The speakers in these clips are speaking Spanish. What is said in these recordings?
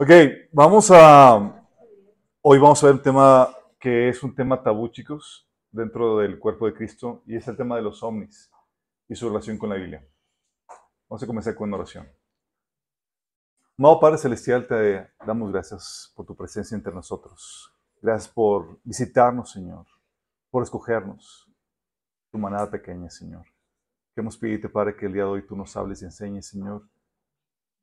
Ok, vamos a. Hoy vamos a ver un tema que es un tema tabú, chicos, dentro del cuerpo de Cristo, y es el tema de los ovnis y su relación con la Biblia. Vamos a comenzar con una oración. Amado Padre Celestial, te damos gracias por tu presencia entre nosotros. Gracias por visitarnos, Señor, por escogernos, tu manada pequeña, Señor. Queremos pedirte, Padre, que el día de hoy tú nos hables y enseñes, Señor,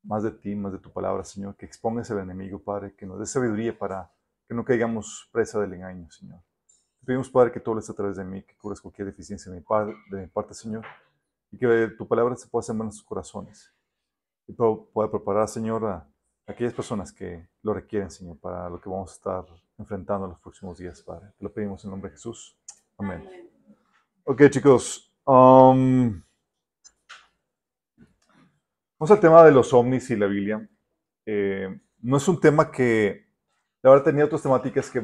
más de ti, más de tu palabra, Señor, que expongas al enemigo, Padre, que nos dé sabiduría para que no caigamos presa del engaño, Señor. Te pedimos, Padre, que tú hables a través de mí, que cures cualquier deficiencia de mi, padre, de mi parte, Señor, y que tu palabra se pueda sembrar en nuestros corazones y pueda preparar, Señor, a aquellas personas que lo requieren, Señor, para lo que vamos a estar enfrentando en los próximos días, Padre. Te lo pedimos en nombre de Jesús. Amén. Ok, chicos. Um, Vamos al tema de los ovnis y la Biblia. Eh, no es un tema que, la verdad, tenía otras temáticas que,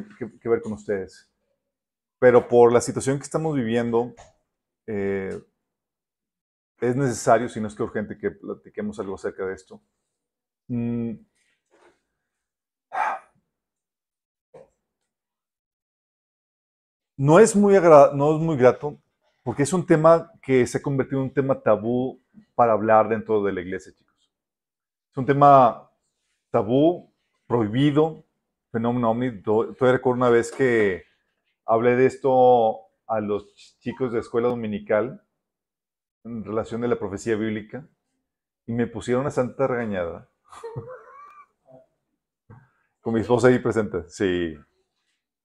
ver con ustedes. Pero por la situación que estamos viviendo, eh, es necesario, si no es que urgente, que platiquemos algo acerca de esto. Mm. No es, muy no es muy grato porque es un tema que se ha convertido en un tema tabú para hablar dentro de la iglesia, chicos. Es un tema tabú, prohibido, fenómeno omni. Todavía recuerdo una vez que hablé de esto a los chicos de escuela dominical en relación de la profecía bíblica y me pusieron una santa regañada. Con mi esposa ahí presente, sí.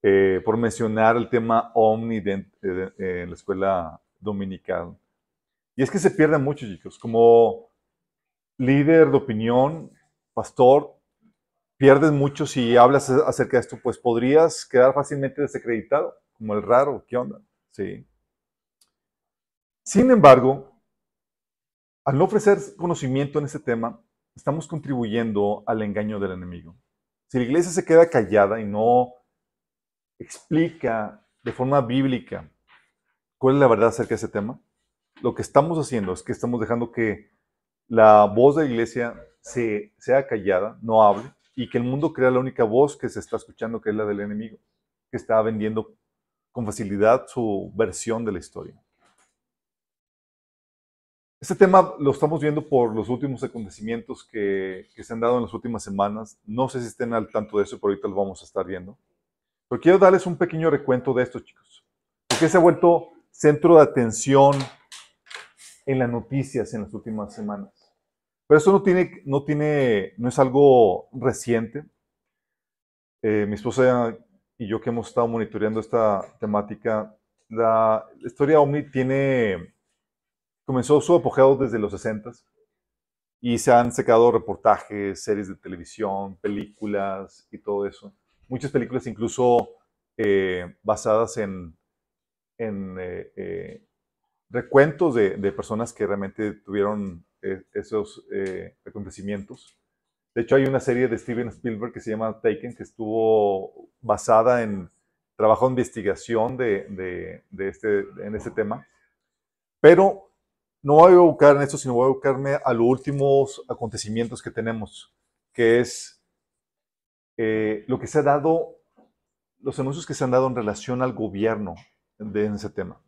Eh, por mencionar el tema omni en la escuela dominical. Y es que se pierde mucho, chicos. Como líder de opinión, pastor, pierdes mucho si hablas acerca de esto, pues podrías quedar fácilmente desacreditado, como el raro, ¿qué onda? Sí. Sin embargo, al no ofrecer conocimiento en ese tema, estamos contribuyendo al engaño del enemigo. Si la iglesia se queda callada y no explica de forma bíblica cuál es la verdad acerca de ese tema, lo que estamos haciendo es que estamos dejando que la voz de la iglesia se, sea callada, no hable, y que el mundo crea la única voz que se está escuchando, que es la del enemigo, que está vendiendo con facilidad su versión de la historia. Este tema lo estamos viendo por los últimos acontecimientos que, que, se han dado en las últimas semanas. No sé si estén al tanto de eso, pero ahorita lo vamos a estar viendo. Pero quiero darles un pequeño recuento de esto, chicos. Porque se ha vuelto centro de atención en las noticias en las últimas semanas. Pero eso no tiene, no tiene, no es algo reciente. Eh, mi esposa y yo que hemos estado monitoreando esta temática, la, historia Omni tiene, comenzó su apogeo desde los 60 y se han secado reportajes, series de televisión, películas y todo eso muchas películas incluso eh, basadas en, en eh, eh, recuentos de, de, personas que realmente tuvieron esos acontecimientes. De hecho, hay una serie de Steven Spielberg que se llama Taken, que estuvo basada en trabajo de investigación de, de, este, en este tema. Pero no voy a buscar en esto, sino voy a buscarme a los últimos acontecimientos que tenemos, que es eh, lo que se ha dado, los anuncios que se han dado en relación al gobierno de ese tema.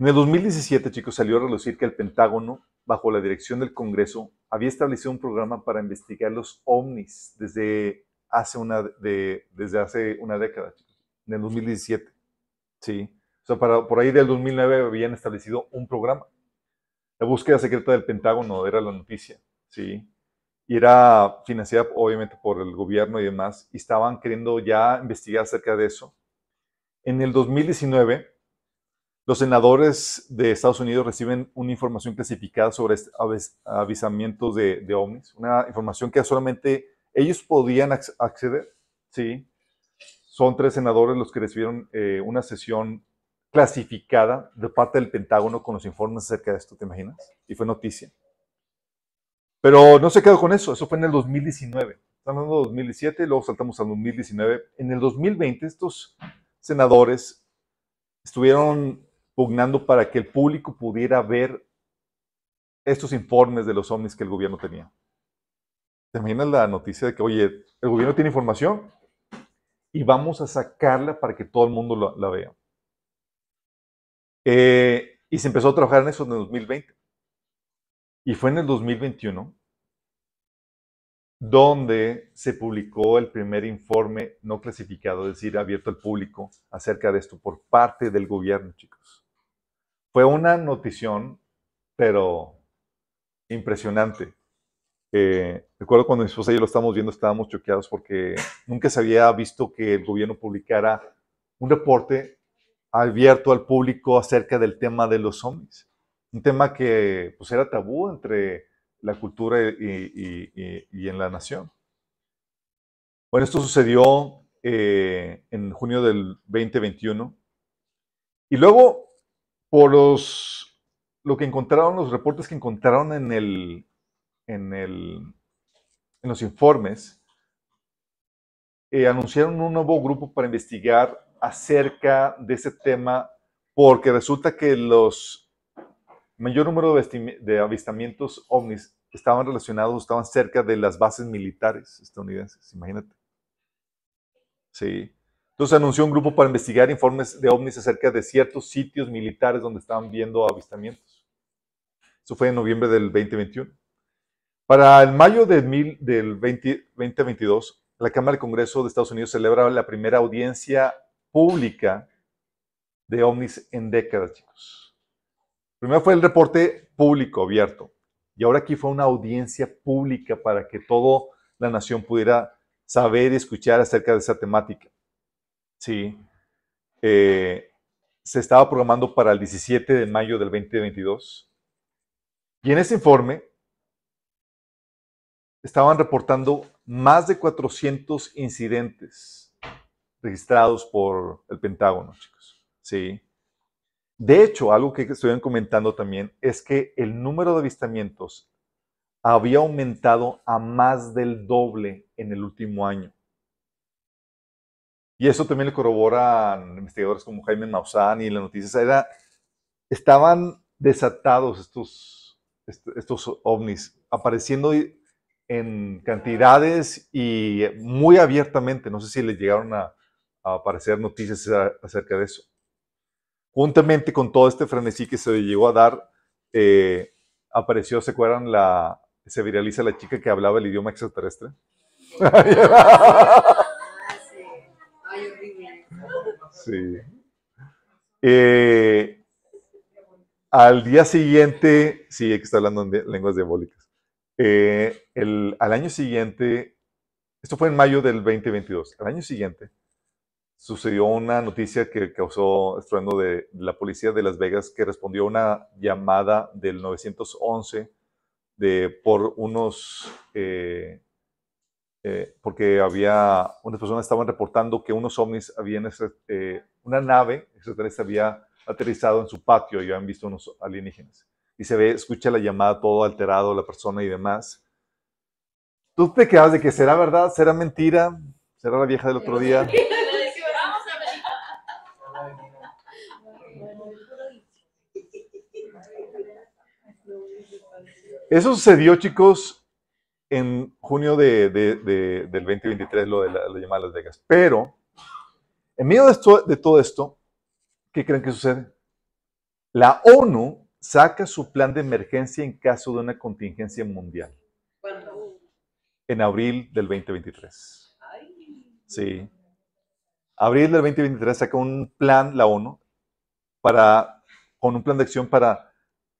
En el 2017, chicos, salió a relucir que el Pentágono, bajo la dirección del Congreso, había establecido un programa para investigar los ovnis desde hace una, de, desde hace una década, chicos, en el 2017. Sí. O sea, para, por ahí del 2009 habían establecido un programa. La búsqueda secreta del Pentágono era la noticia, ¿sí? y era financiada obviamente por el gobierno y demás, y estaban queriendo ya investigar acerca de eso. En el 2019, los senadores de Estados Unidos reciben una información clasificada sobre avisamientos de, de ovnis, una información que solamente ellos podían acceder, ¿sí? Son tres senadores los que recibieron eh, una sesión clasificada de parte del Pentágono con los informes acerca de esto, ¿te imaginas? Y fue noticia. Pero no se quedó con eso, eso fue en el 2019. Estamos hablando de 2017, luego saltamos al 2019. En el 2020 estos senadores estuvieron pugnando para que el público pudiera ver estos informes de los ovnis que el gobierno tenía. ¿Te imaginas la noticia de que, oye, el gobierno tiene información y vamos a sacarla para que todo el mundo la, vea? Eh, y se empezó a trabajar en eso en el 2020. Y fue en el 2021 donde se publicó el primer informe no clasificado, es decir, abierto al público, acerca de esto por parte del gobierno, chicos. Fue una notición, pero impresionante. Eh, recuerdo cuando mi esposa y yo lo estábamos viendo, estábamos choqueados porque nunca se había visto que el gobierno publicara un reporte abierto al público acerca del tema de los zombies. Un tema que pues, era tabú entre la cultura y, en la nación. Bueno, esto sucedió eh, en junio del 2021. Y luego, por los, lo que encontraron, los reportes que encontraron en, el, en, el, en los informes, eh, anunciaron un nuevo grupo para investigar acerca de ese tema, porque resulta que los mayor número de, avistamientos ovnis estaban relacionados, estaban cerca de las bases militares estadounidenses, imagínate. Sí. Entonces anunció un grupo para investigar informes de ovnis acerca de ciertos sitios militares donde estaban viendo avistamientos. Eso fue en noviembre del 2021. Para el mayo del 2022, la Cámara del Congreso de Estados Unidos celebra la primera audiencia pública de ovnis en décadas, chicos. Primero fue el reporte público abierto y ahora aquí fue una audiencia pública para que toda la nación pudiera saber y escuchar acerca de esa temática. Sí. Eh, se estaba programando para el 17 de mayo del 2022. Y en ese informe estaban reportando más de 400 incidentes registrados por el Pentágono, chicos. Sí. De hecho, algo que estuvieron comentando también es que el número de avistamientos había aumentado a más del doble en el último año. Y eso también le corroboran investigadores como Jaime Maussan y las noticias. Era, estaban desatados estos, estos ovnis, apareciendo en cantidades y muy abiertamente. No sé si les llegaron a aparecer noticias acerca de eso. Juntamente con todo este frenesí que se llegó a dar, eh, apareció, ¿se acuerdan? La, se viraliza la chica que hablaba el idioma extraterrestre. sí. Eh, al día siguiente, sí, que está hablando en lenguas diabólicas. Eh, el, al año siguiente, esto fue en mayo del 2022, al año siguiente, sucedió una noticia que causó estruendo de la policía de Las Vegas que respondió a una llamada del 911 de, por unos, eh, eh, porque había, unas personas estaban reportando que unos ovnis habían, eh, una nave extraterrestre había aterrizado en su patio y habían visto unos alienígenas. Y se ve, escucha la llamada todo alterado, la persona y demás. ¿Tú te quedas de que será verdad, será mentira, será la vieja del otro día? Eso sucedió, chicos, en junio de, del 2023, lo de la, llamada Las Vegas. Pero, en medio de, esto, de todo esto, ¿qué creen que sucede? La ONU saca su plan de emergencia en caso de una contingencia mundial. ¿Cuándo? En abril del 2023. Sí. Abril del 2023 saca un plan, la ONU, para, con un plan de acción para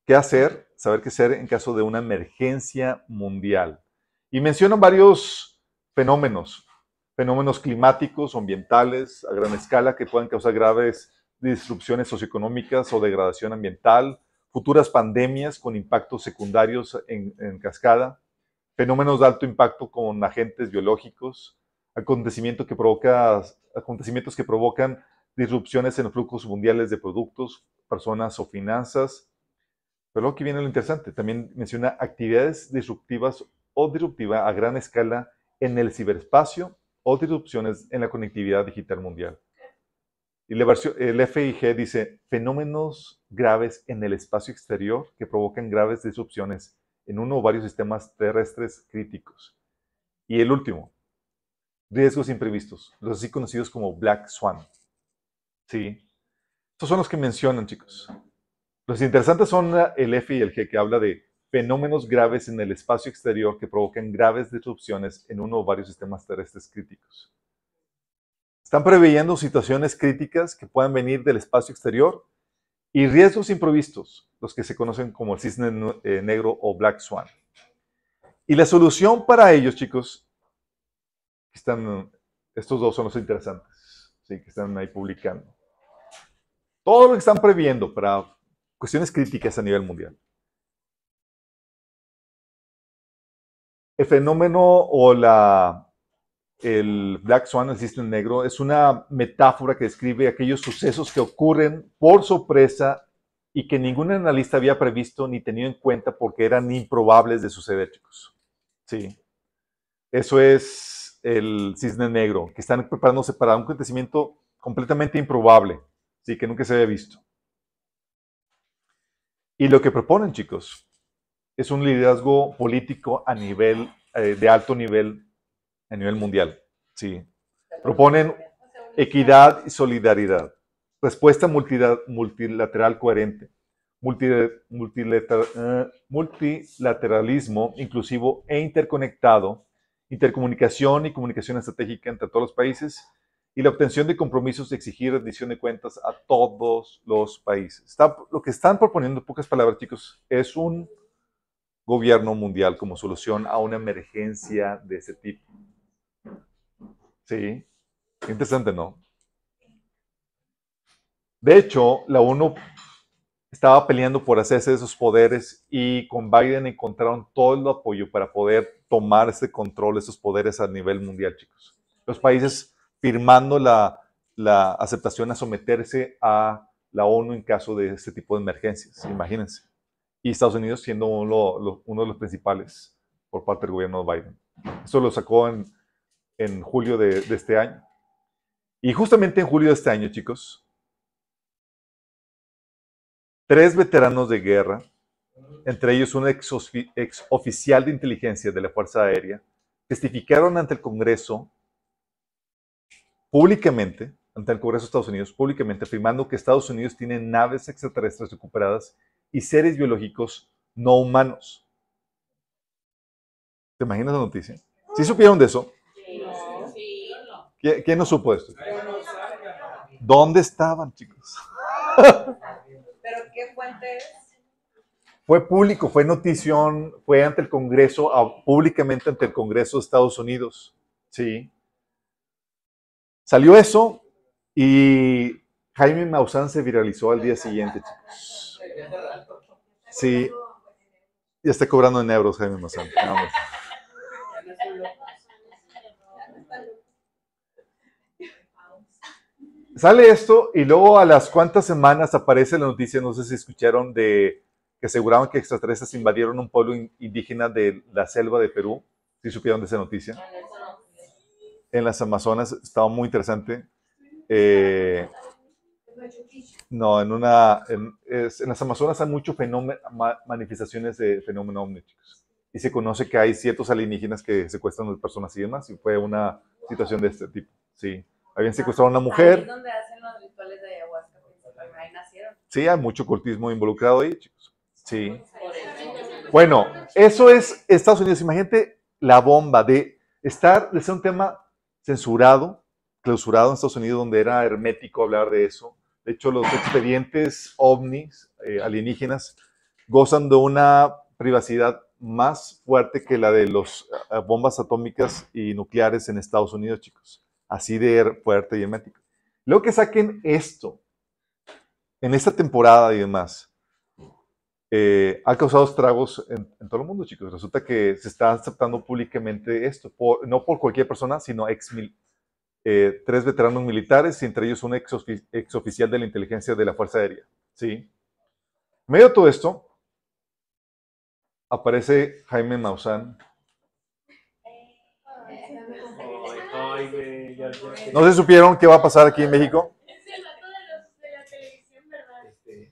qué hacer saber qué hacer en caso de una emergencia mundial. Y mencionan varios fenómenos, fenómenos climáticos ambientales a gran escala que puedan causar graves disrupciones socioeconómicas o degradación ambiental, futuras pandemias con impactos secundarios en, cascada, fenómenos de alto impacto con agentes biológicos, acontecimiento que provoca, acontecimientos que provocan disrupciones en los flujos mundiales de productos, personas o finanzas, pero luego aquí viene lo interesante, también menciona actividades disruptivas o disruptiva a gran escala en el ciberespacio o disrupciones en la conectividad digital mundial. Y el FIG dice fenómenos graves en el espacio exterior que provocan graves disrupciones en uno o varios sistemas terrestres críticos. Y el último, riesgos imprevistos, los así conocidos como Black Swan. Sí. Estos son los que mencionan, chicos. Los interesantes son el F y el G, que habla de fenómenos graves en el espacio exterior que provocan graves disrupciones en uno o varios sistemas terrestres críticos. Están preveyendo situaciones críticas que puedan venir del espacio exterior y riesgos imprevistos, los que se conocen como el cisne eh, negro o black swan. Y la solución para ellos, chicos, están, estos dos son los interesantes, ¿sí? que están ahí publicando. Todo lo que están previendo para cuestiones críticas a nivel mundial. El fenómeno o la, el Black Swan, el cisne negro, es una metáfora que describe aquellos sucesos que ocurren por sorpresa y que ningún analista había previsto ni tenido en cuenta porque eran improbables de suceder, chicos. Sí. Eso es el cisne negro, que están preparándose para un acontecimiento completamente improbable, sí, que nunca se había visto. Y lo que proponen, chicos, es un liderazgo político a nivel, eh, de alto nivel a nivel mundial. Sí. Proponen equidad y solidaridad, respuesta multilateral coherente, eh, multilateralismo inclusivo e interconectado, intercomunicación y comunicación estratégica entre todos los países y la obtención de compromisos de exigir rendición de cuentas a todos los países. Lo que están proponiendo, en pocas palabras, chicos, es un gobierno mundial como solución a una emergencia de ese tipo. Sí, interesante, ¿no? De hecho, la ONU estaba peleando por hacerse esos poderes y con Biden encontraron todo el apoyo para poder tomar ese control, esos poderes a nivel mundial, chicos. Los países firmando la, aceptación a someterse a la ONU en caso de este tipo de emergencias, imagínense. Y Estados Unidos siendo uno, de los principales por parte del gobierno de Biden. Eso lo sacó en en julio de, este año. Y justamente en julio de este año, chicos, tres veteranos de guerra, entre ellos un ex, ex, oficial de inteligencia de la Fuerza Aérea, testificaron ante el Congreso públicamente, ante el Congreso de Estados Unidos, públicamente afirmando que Estados Unidos tiene naves extraterrestres recuperadas y seres biológicos no humanos. ¿Te imaginas la noticia? ¿Sí supieron de eso? ¿Quién no supo esto? ¿Dónde estaban, chicos? ¿Pero qué fuente es? Fue público, fue notición, fue ante el Congreso, públicamente ante el Congreso de Estados Unidos. Sí. Salió eso y Jaime Maussan se viralizó al día siguiente, chicos. Sí. Ya está cobrando en euros Jaime Maussan. Sale esto y luego a las cuantas semanas aparece la noticia, no sé si escucharon, de que aseguraban que extraterrestres invadieron un pueblo indígena de la selva de Perú. ¿Sí supieron de esa noticia? En las Amazonas, estaba muy interesante. Eh, no, en una, en, las Amazonas hay muchas manifestaciones de fenómenos omníticos. Y se conoce que hay ciertos alienígenas que secuestran a las personas y demás, y fue una situación de este tipo, sí. Habían secuestrado a una mujer. es donde hacen los rituales de ayahuasca, ahí nacieron. Sí, hay mucho cultismo involucrado ahí, chicos. Sí. Bueno, eso es Estados Unidos. Imagínate la bomba de estar, de ser un tema censurado, clausurado en Estados Unidos, donde era hermético hablar de eso. De hecho, los expedientes ovnis eh, alienígenas gozan de una privacidad más fuerte que la de las eh, bombas atómicas y nucleares en Estados Unidos, chicos así de fuerte y hermético. Luego que saquen esto en esta temporada y demás, eh, ha causado estragos en, todo el mundo, chicos. Resulta que se está aceptando públicamente esto, no por cualquier persona, sino ex eh, tres veteranos militares y entre ellos un ex, ex, oficial de la inteligencia de la Fuerza Aérea. ¿sí? En medio de todo esto, aparece Jaime Maussan ¿No se supieron qué va a pasar aquí en México? Es el dato de, la televisión, ¿verdad? Este,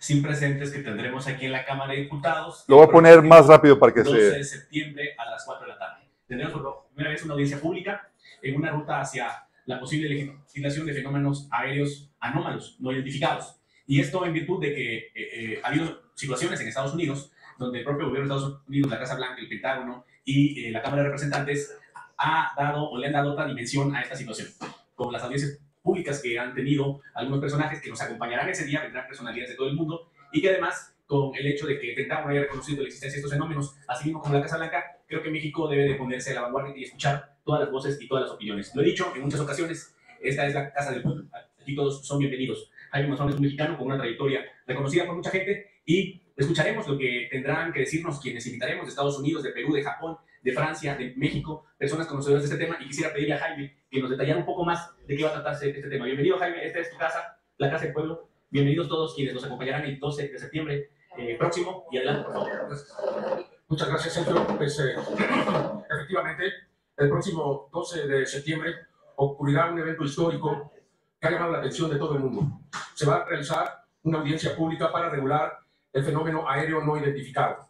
sin presentes que tendremos aquí en la Cámara de Diputados. Lo voy a poner más rápido para que 12 se... de septiembre a las 4 de la tarde. Tendremos por primera vez una audiencia pública en una ruta hacia la posible legislación de fenómenos aéreos anómalos no identificados. Y esto en virtud de que eh, eh, ha habido situaciones en Estados Unidos donde el propio gobierno de Estados Unidos, la Casa Blanca, el Pentágono y eh, la Cámara de Representantes ha dado o le han dado otra dimensión a esta situación. Con las audiencias públicas que han tenido algunos personajes que nos acompañarán ese día, vendrán personalidades de todo el mundo y que además con el hecho de que el Pentágono haya reconocido la existencia de estos fenómenos, así mismo como la Casa Blanca, creo que México debe de ponerse a la vanguardia y escuchar todas las voces y todas las opiniones. Lo he dicho en muchas ocasiones, esta es la Casa del Pueblo, aquí todos son bienvenidos. Jaime Mazón es un mexicano con una trayectoria reconocida por mucha gente y escucharemos lo que tendrán que decirnos quienes invitaremos de Estados Unidos, de Perú, de Japón, de Francia, de México, personas conocedoras de este tema y quisiera pedirle a Jaime que nos detallara un poco más de qué va a tratarse este tema. Bienvenido Jaime, esta es tu casa, la Casa del Pueblo. Bienvenidos todos quienes nos acompañarán el 12 de septiembre eh, próximo y adelante, por favor. Muchas gracias, Sergio. Pues, eh, efectivamente, el próximo 12 de septiembre ocurrirá un evento histórico que ha llamado la atención de todo el mundo. Se va a realizar una audiencia pública para regular el fenómeno aéreo no identificado.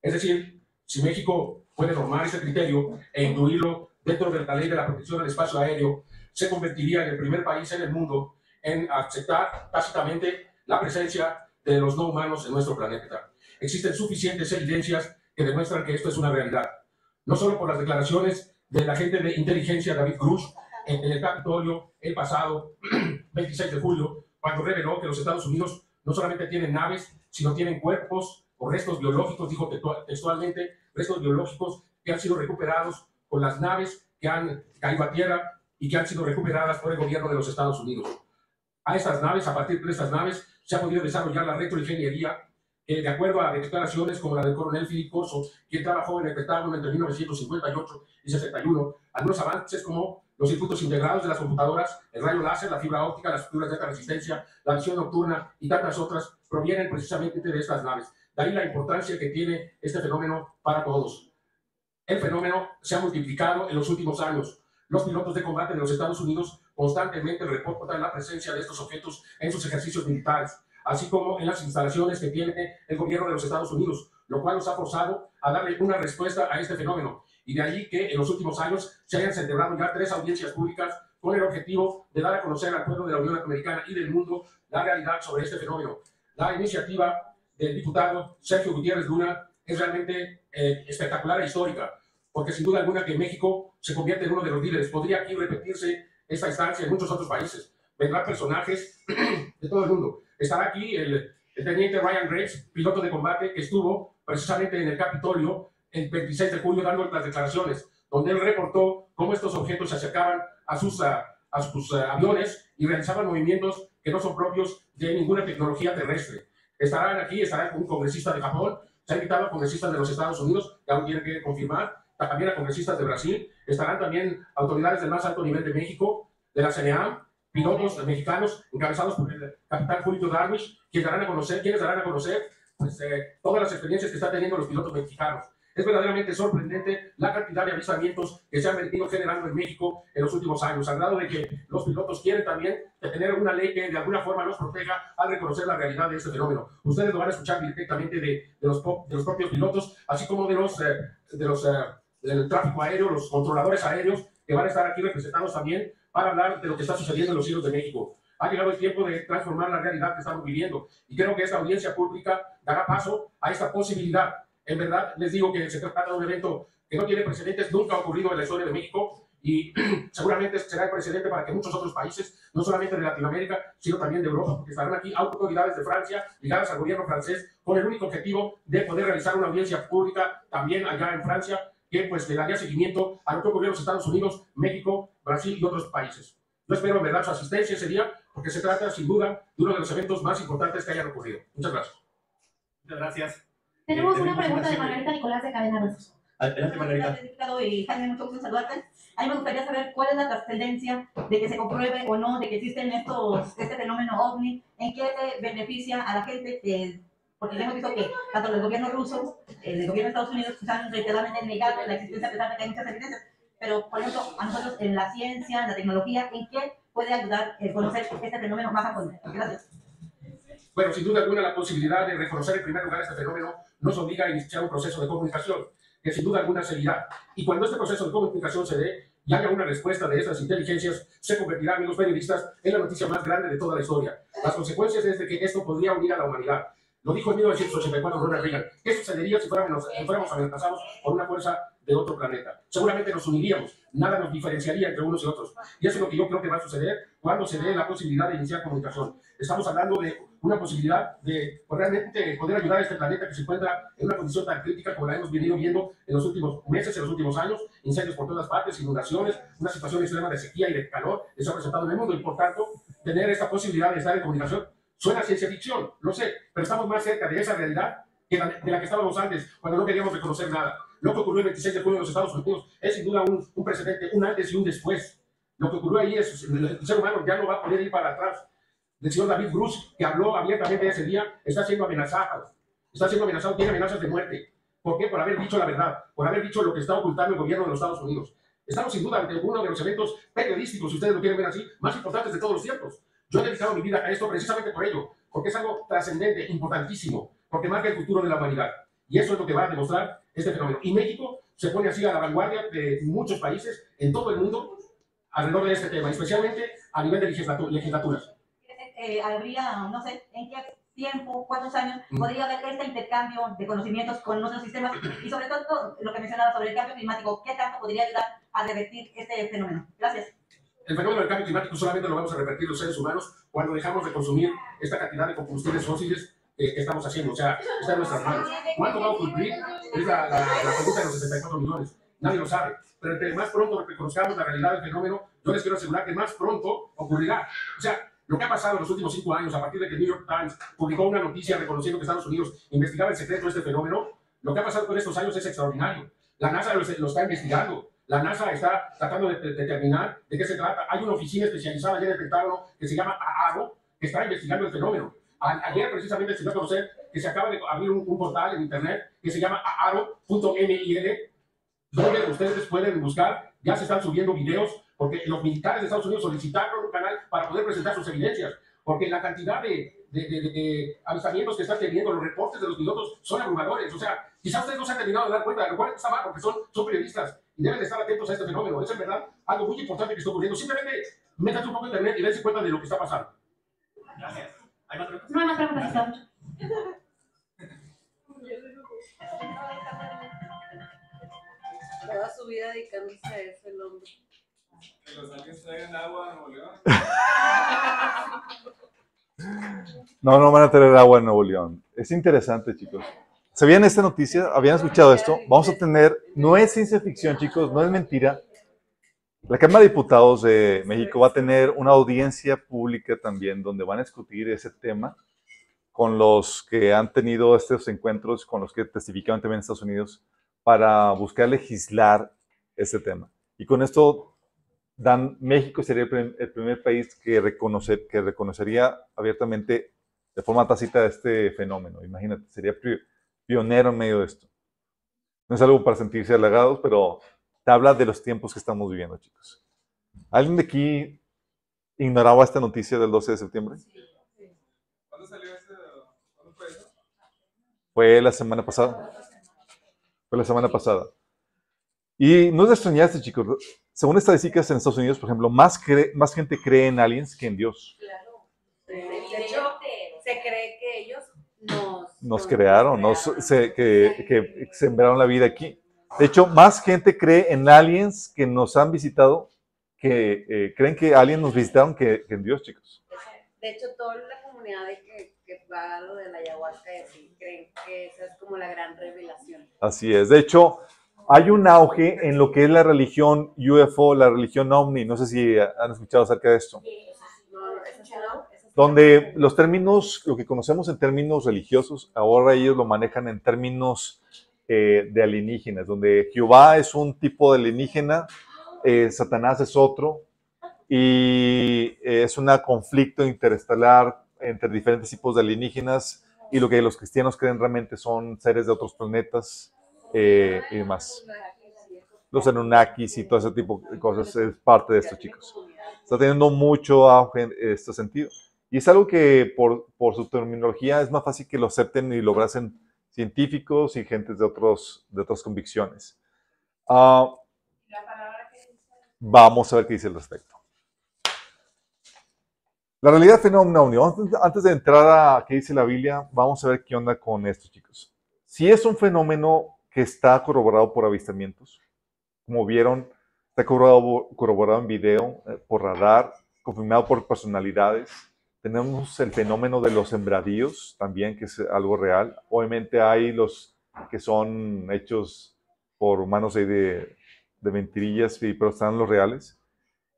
Es decir, si México puede normar ese criterio e incluirlo dentro de la ley de la protección del espacio aéreo, se convertiría en el primer país en el mundo en aceptar tácitamente la presencia de los no humanos en nuestro planeta. Existen suficientes evidencias que demuestran que esto es una realidad. No solo por las declaraciones del agente de inteligencia David Cruz en, el Capitolio el pasado 26 de julio, cuando reveló que los Estados Unidos no solamente tienen naves, sino tienen cuerpos o restos biológicos, dijo textualmente, restos biológicos que han sido recuperados con las naves que han caído a tierra y que han sido recuperadas por el gobierno de los Estados Unidos. A estas naves, a partir de estas naves, se ha podido desarrollar la retroingeniería que, de acuerdo a declaraciones como la del coronel Philip Corso, quien trabajó en el Pentágono entre 1958 y 61, algunos avances como los circuitos integrados de las computadoras, el rayo láser, la fibra óptica, las fibras de alta resistencia, la visión nocturna y tantas otras provienen precisamente de estas naves. De ahí la importancia que tiene este fenómeno para todos. El fenómeno se ha multiplicado en los últimos años. Los pilotos de combate de los Estados Unidos constantemente reportan la presencia de estos objetos en sus ejercicios militares, así como en las instalaciones que tiene el gobierno de los Estados Unidos, lo cual nos ha forzado a darle una respuesta a este fenómeno. Y de allí que en los últimos años se hayan celebrado ya tres audiencias públicas con el objetivo de dar a conocer al pueblo de la Unión Americana y del mundo la realidad sobre este fenómeno. La iniciativa del diputado Sergio Gutiérrez Luna es realmente eh, espectacular e histórica, porque sin duda alguna que México se convierte en uno de los líderes. Podría aquí repetirse esta instancia en muchos otros países. Vendrán personajes de todo el mundo. Estará aquí el, teniente Ryan Graves, piloto de combate, que estuvo precisamente en el Capitolio el 26 de julio dando las declaraciones, donde él reportó cómo estos objetos se acercaban a sus, a, sus aviones y realizaban movimientos que no son propios de ninguna tecnología terrestre. Estarán aquí, estará un congresista de Japón, se ha invitado a congresistas de los Estados Unidos, que aún tienen que confirmar, también a congresistas de Brasil, estarán también autoridades del más alto nivel de México, de la CNA, pilotos mexicanos encabezados por el capitán Julio Darwish, quienes darán a conocer, quienes darán a conocer pues, eh, todas las experiencias que están teniendo los pilotos mexicanos. Es verdaderamente sorprendente la cantidad de avistamientos que se han venido generando en México en los últimos años, al grado de que los pilotos quieren también tener una ley que de alguna forma los proteja al reconocer la realidad de este fenómeno. Ustedes lo van a escuchar directamente de, de, los, de los, propios pilotos, así como de los, eh, de los eh, del tráfico aéreo, los controladores aéreos, que van a estar aquí representados también para hablar de lo que está sucediendo en los cielos de México. Ha llegado el tiempo de transformar la realidad que estamos viviendo y creo que esta audiencia pública dará paso a esta posibilidad en verdad, les digo que se trata de un evento que no tiene precedentes, nunca ha ocurrido en la historia de México y seguramente será el precedente para que muchos otros países, no solamente de Latinoamérica, sino también de Europa, porque estarán aquí autoridades de Francia ligadas al gobierno francés con el único objetivo de poder realizar una audiencia pública también allá en Francia, que pues le daría seguimiento a lo que ocurrió en los Estados Unidos, México, Brasil y otros países. Yo espero en verdad su asistencia ese día, porque se trata sin duda de uno de los eventos más importantes que hayan ocurrido. Muchas gracias. Muchas gracias. Tenemos una pregunta de Margarita Nicolás de Cadena Rusos. Adelante, Margarita. Y Jaime, mucho gusto saludarte. A mí me gustaría saber cuál es la trascendencia de que se compruebe o no de que existen estos, este fenómeno ovni, en qué beneficia a la gente, eh, porque hemos visto que tanto el gobierno ruso, el gobierno de Estados Unidos, están reiteradamente negando la existencia de que hay muchas evidencias, pero por ejemplo, a nosotros en la ciencia, en la tecnología, ¿en qué puede ayudar a conocer este fenómeno más a fondo? Gracias. Bueno, sin duda alguna la posibilidad de reconocer en primer lugar este fenómeno nos obliga a iniciar un proceso de comunicación que sin duda alguna seguirá. Y cuando este proceso de comunicación se dé y haya una respuesta de estas inteligencias, se convertirá, amigos periodistas, en la noticia más grande de toda la historia. Las consecuencias es de que esto podría unir a la humanidad. Lo dijo en 1984 Ronald Reagan. ¿Qué sucedería si fuéramos, si fuéramos amenazados por una fuerza de otro planeta? Seguramente nos uniríamos. Nada nos diferenciaría entre unos y otros. Y eso es lo que yo creo que va a suceder cuando se dé la posibilidad de iniciar comunicación. Estamos hablando de una posibilidad de pues, realmente poder ayudar a este planeta que se encuentra en una condición tan crítica como la hemos venido viendo en los últimos meses, en los últimos años, incendios por todas partes, inundaciones, una situación extrema de sequía y de calor que se ha presentado en el mundo y por tanto tener esta posibilidad de estar en comunicación suena ciencia ficción, lo sé, pero estamos más cerca de esa realidad que la, de la que estábamos antes, cuando no queríamos reconocer nada. Lo que ocurrió el 26 de junio en los Estados Unidos es sin duda un, un precedente, un antes y un después. Lo que ocurrió ahí es, el ser humano ya no va a poder ir para atrás el señor David Bruce, que habló abiertamente ese día, está siendo amenazado. Está siendo amenazado, tiene amenazas de muerte. ¿Por qué? Por haber dicho la verdad, por haber dicho lo que está ocultando el gobierno de los Estados Unidos. Estamos sin duda ante uno de los eventos periodísticos, si ustedes lo quieren ver así, más importantes de todos los tiempos. Yo he dedicado mi vida a esto precisamente por ello, porque es algo trascendente, importantísimo, porque marca el futuro de la humanidad. Y eso es lo que va a demostrar este fenómeno. Y México se pone así a la vanguardia de muchos países en todo el mundo alrededor de este tema, especialmente a nivel de legislaturas. Eh, habría, no sé, en qué tiempo, cuántos años, Mm. podría haber este intercambio de conocimientos con nuestros sistemas y sobre todo lo que mencionaba sobre el cambio climático, qué tanto podría ayudar a revertir este fenómeno. Gracias. El fenómeno del cambio climático solamente lo vamos a revertir los seres humanos cuando dejamos de consumir esta cantidad de combustibles fósiles que, que estamos haciendo. O sea, está en nuestras manos. ¿Cuándo va a ocurrir? Es la, la, la pregunta de los 64 millones. Nadie lo sabe. Pero entre más pronto reconozcamos la realidad del fenómeno, yo les quiero asegurar que más pronto ocurrirá. O sea, lo que ha pasado en los últimos cinco años, a partir de que el New York Times publicó una noticia reconociendo que Estados Unidos investigaba en secreto este fenómeno, lo que ha pasado con estos años es extraordinario. La NASA lo, lo está investigando. La NASA está tratando de, de, determinar de qué se trata. Hay una oficina especializada allá en el Pentágono que se llama AARO, que está investigando el fenómeno. A, ayer precisamente se dio a conocer que se acaba de abrir un, un portal en internet que se llama aaro.mil, donde ustedes pueden buscar, ya se están subiendo videos porque los militares de Estados Unidos solicitaron un canal para poder presentar sus evidencias, porque la cantidad de, de, de, de avistamientos que están teniendo, los reportes de los pilotos son abrumadores. O sea, quizás ustedes no se han terminado de dar cuenta, de lo cual está mal, porque son, son periodistas y deben de estar atentos a este fenómeno. Es en verdad algo muy importante que está ocurriendo. Simplemente métanse un poco en internet y dense cuenta de lo que está pasando. Gracias. ¿Hay más preguntas? No hay más preguntas. Toda su vida dedicándose a eso el hombre. Que los aliens traigan agua a Nuevo León. No, no van a tener agua en Nuevo León. Es interesante, chicos. ¿Sabían esta noticia? ¿Habían escuchado esto? Vamos a tener, no es ciencia ficción, chicos, no es mentira. La Cámara de Diputados de México va a tener una audiencia pública también donde van a discutir ese tema con los que han tenido estos encuentros, con los que testificaron también en Estados Unidos, para buscar legislar ese tema. Y con esto, dan, México sería el, prim- el primer país que, reconocer, que reconocería abiertamente de forma tácita este fenómeno. Imagínate, sería pionero en medio de esto. No es algo para sentirse halagados, pero te habla de los tiempos que estamos viviendo, chicos. ¿Alguien de aquí ignoraba esta noticia del 12 de septiembre? ¿Cuándo salió ese? ¿Cuándo fue eso? Fue la semana pasada. Fue la semana pasada. Y no es de extrañarse, chicos. Según estadísticas en Estados Unidos, por ejemplo, más, cre- más gente cree en aliens que en Dios. Claro. De hecho, se cree que ellos nos, Nos crearon, nos, se- que, que sembraron la vida aquí. De hecho, más gente cree en aliens que nos han visitado, que eh, creen que aliens nos visitaron que, que en Dios, chicos. De hecho, toda la comunidad de que, que va lo de la ayahuasca y así, creen que esa es como la gran revelación. Así es. De hecho, hay un auge en lo que es la religión UFO, la religión OVNI. No sé si han escuchado acerca de esto. Donde los términos, lo que conocemos en términos religiosos, ahora ellos lo manejan en términos eh, de alienígenas, donde Jehová es un tipo de alienígena, eh, Satanás es otro, y eh, es un conflicto interestelar entre diferentes tipos de alienígenas, y lo que los cristianos creen realmente son seres de otros planetas eh, y demás. Los Anunnakis y todo ese tipo de cosas es parte de esto, chicos. Está teniendo mucho auge en este sentido. Y es algo que por, por su terminología es más fácil que lo acepten y lo abracen científicos y gentes de, otros, de otras convicciones. Dice. Vamos a ver qué dice al respecto. La realidad fenómeno ovni. Antes- de entrar a qué dice la Biblia, vamos a ver qué onda con esto, chicos. Si es un fenómeno que está corroborado por avistamientos, como vieron, está corroborado, corroborado en video, eh, por radar, confirmado por personalidades. Tenemos el fenómeno de los sembradíos también, que es algo real. Obviamente hay los que son hechos por humanos de, de mentirillas, pero están los reales.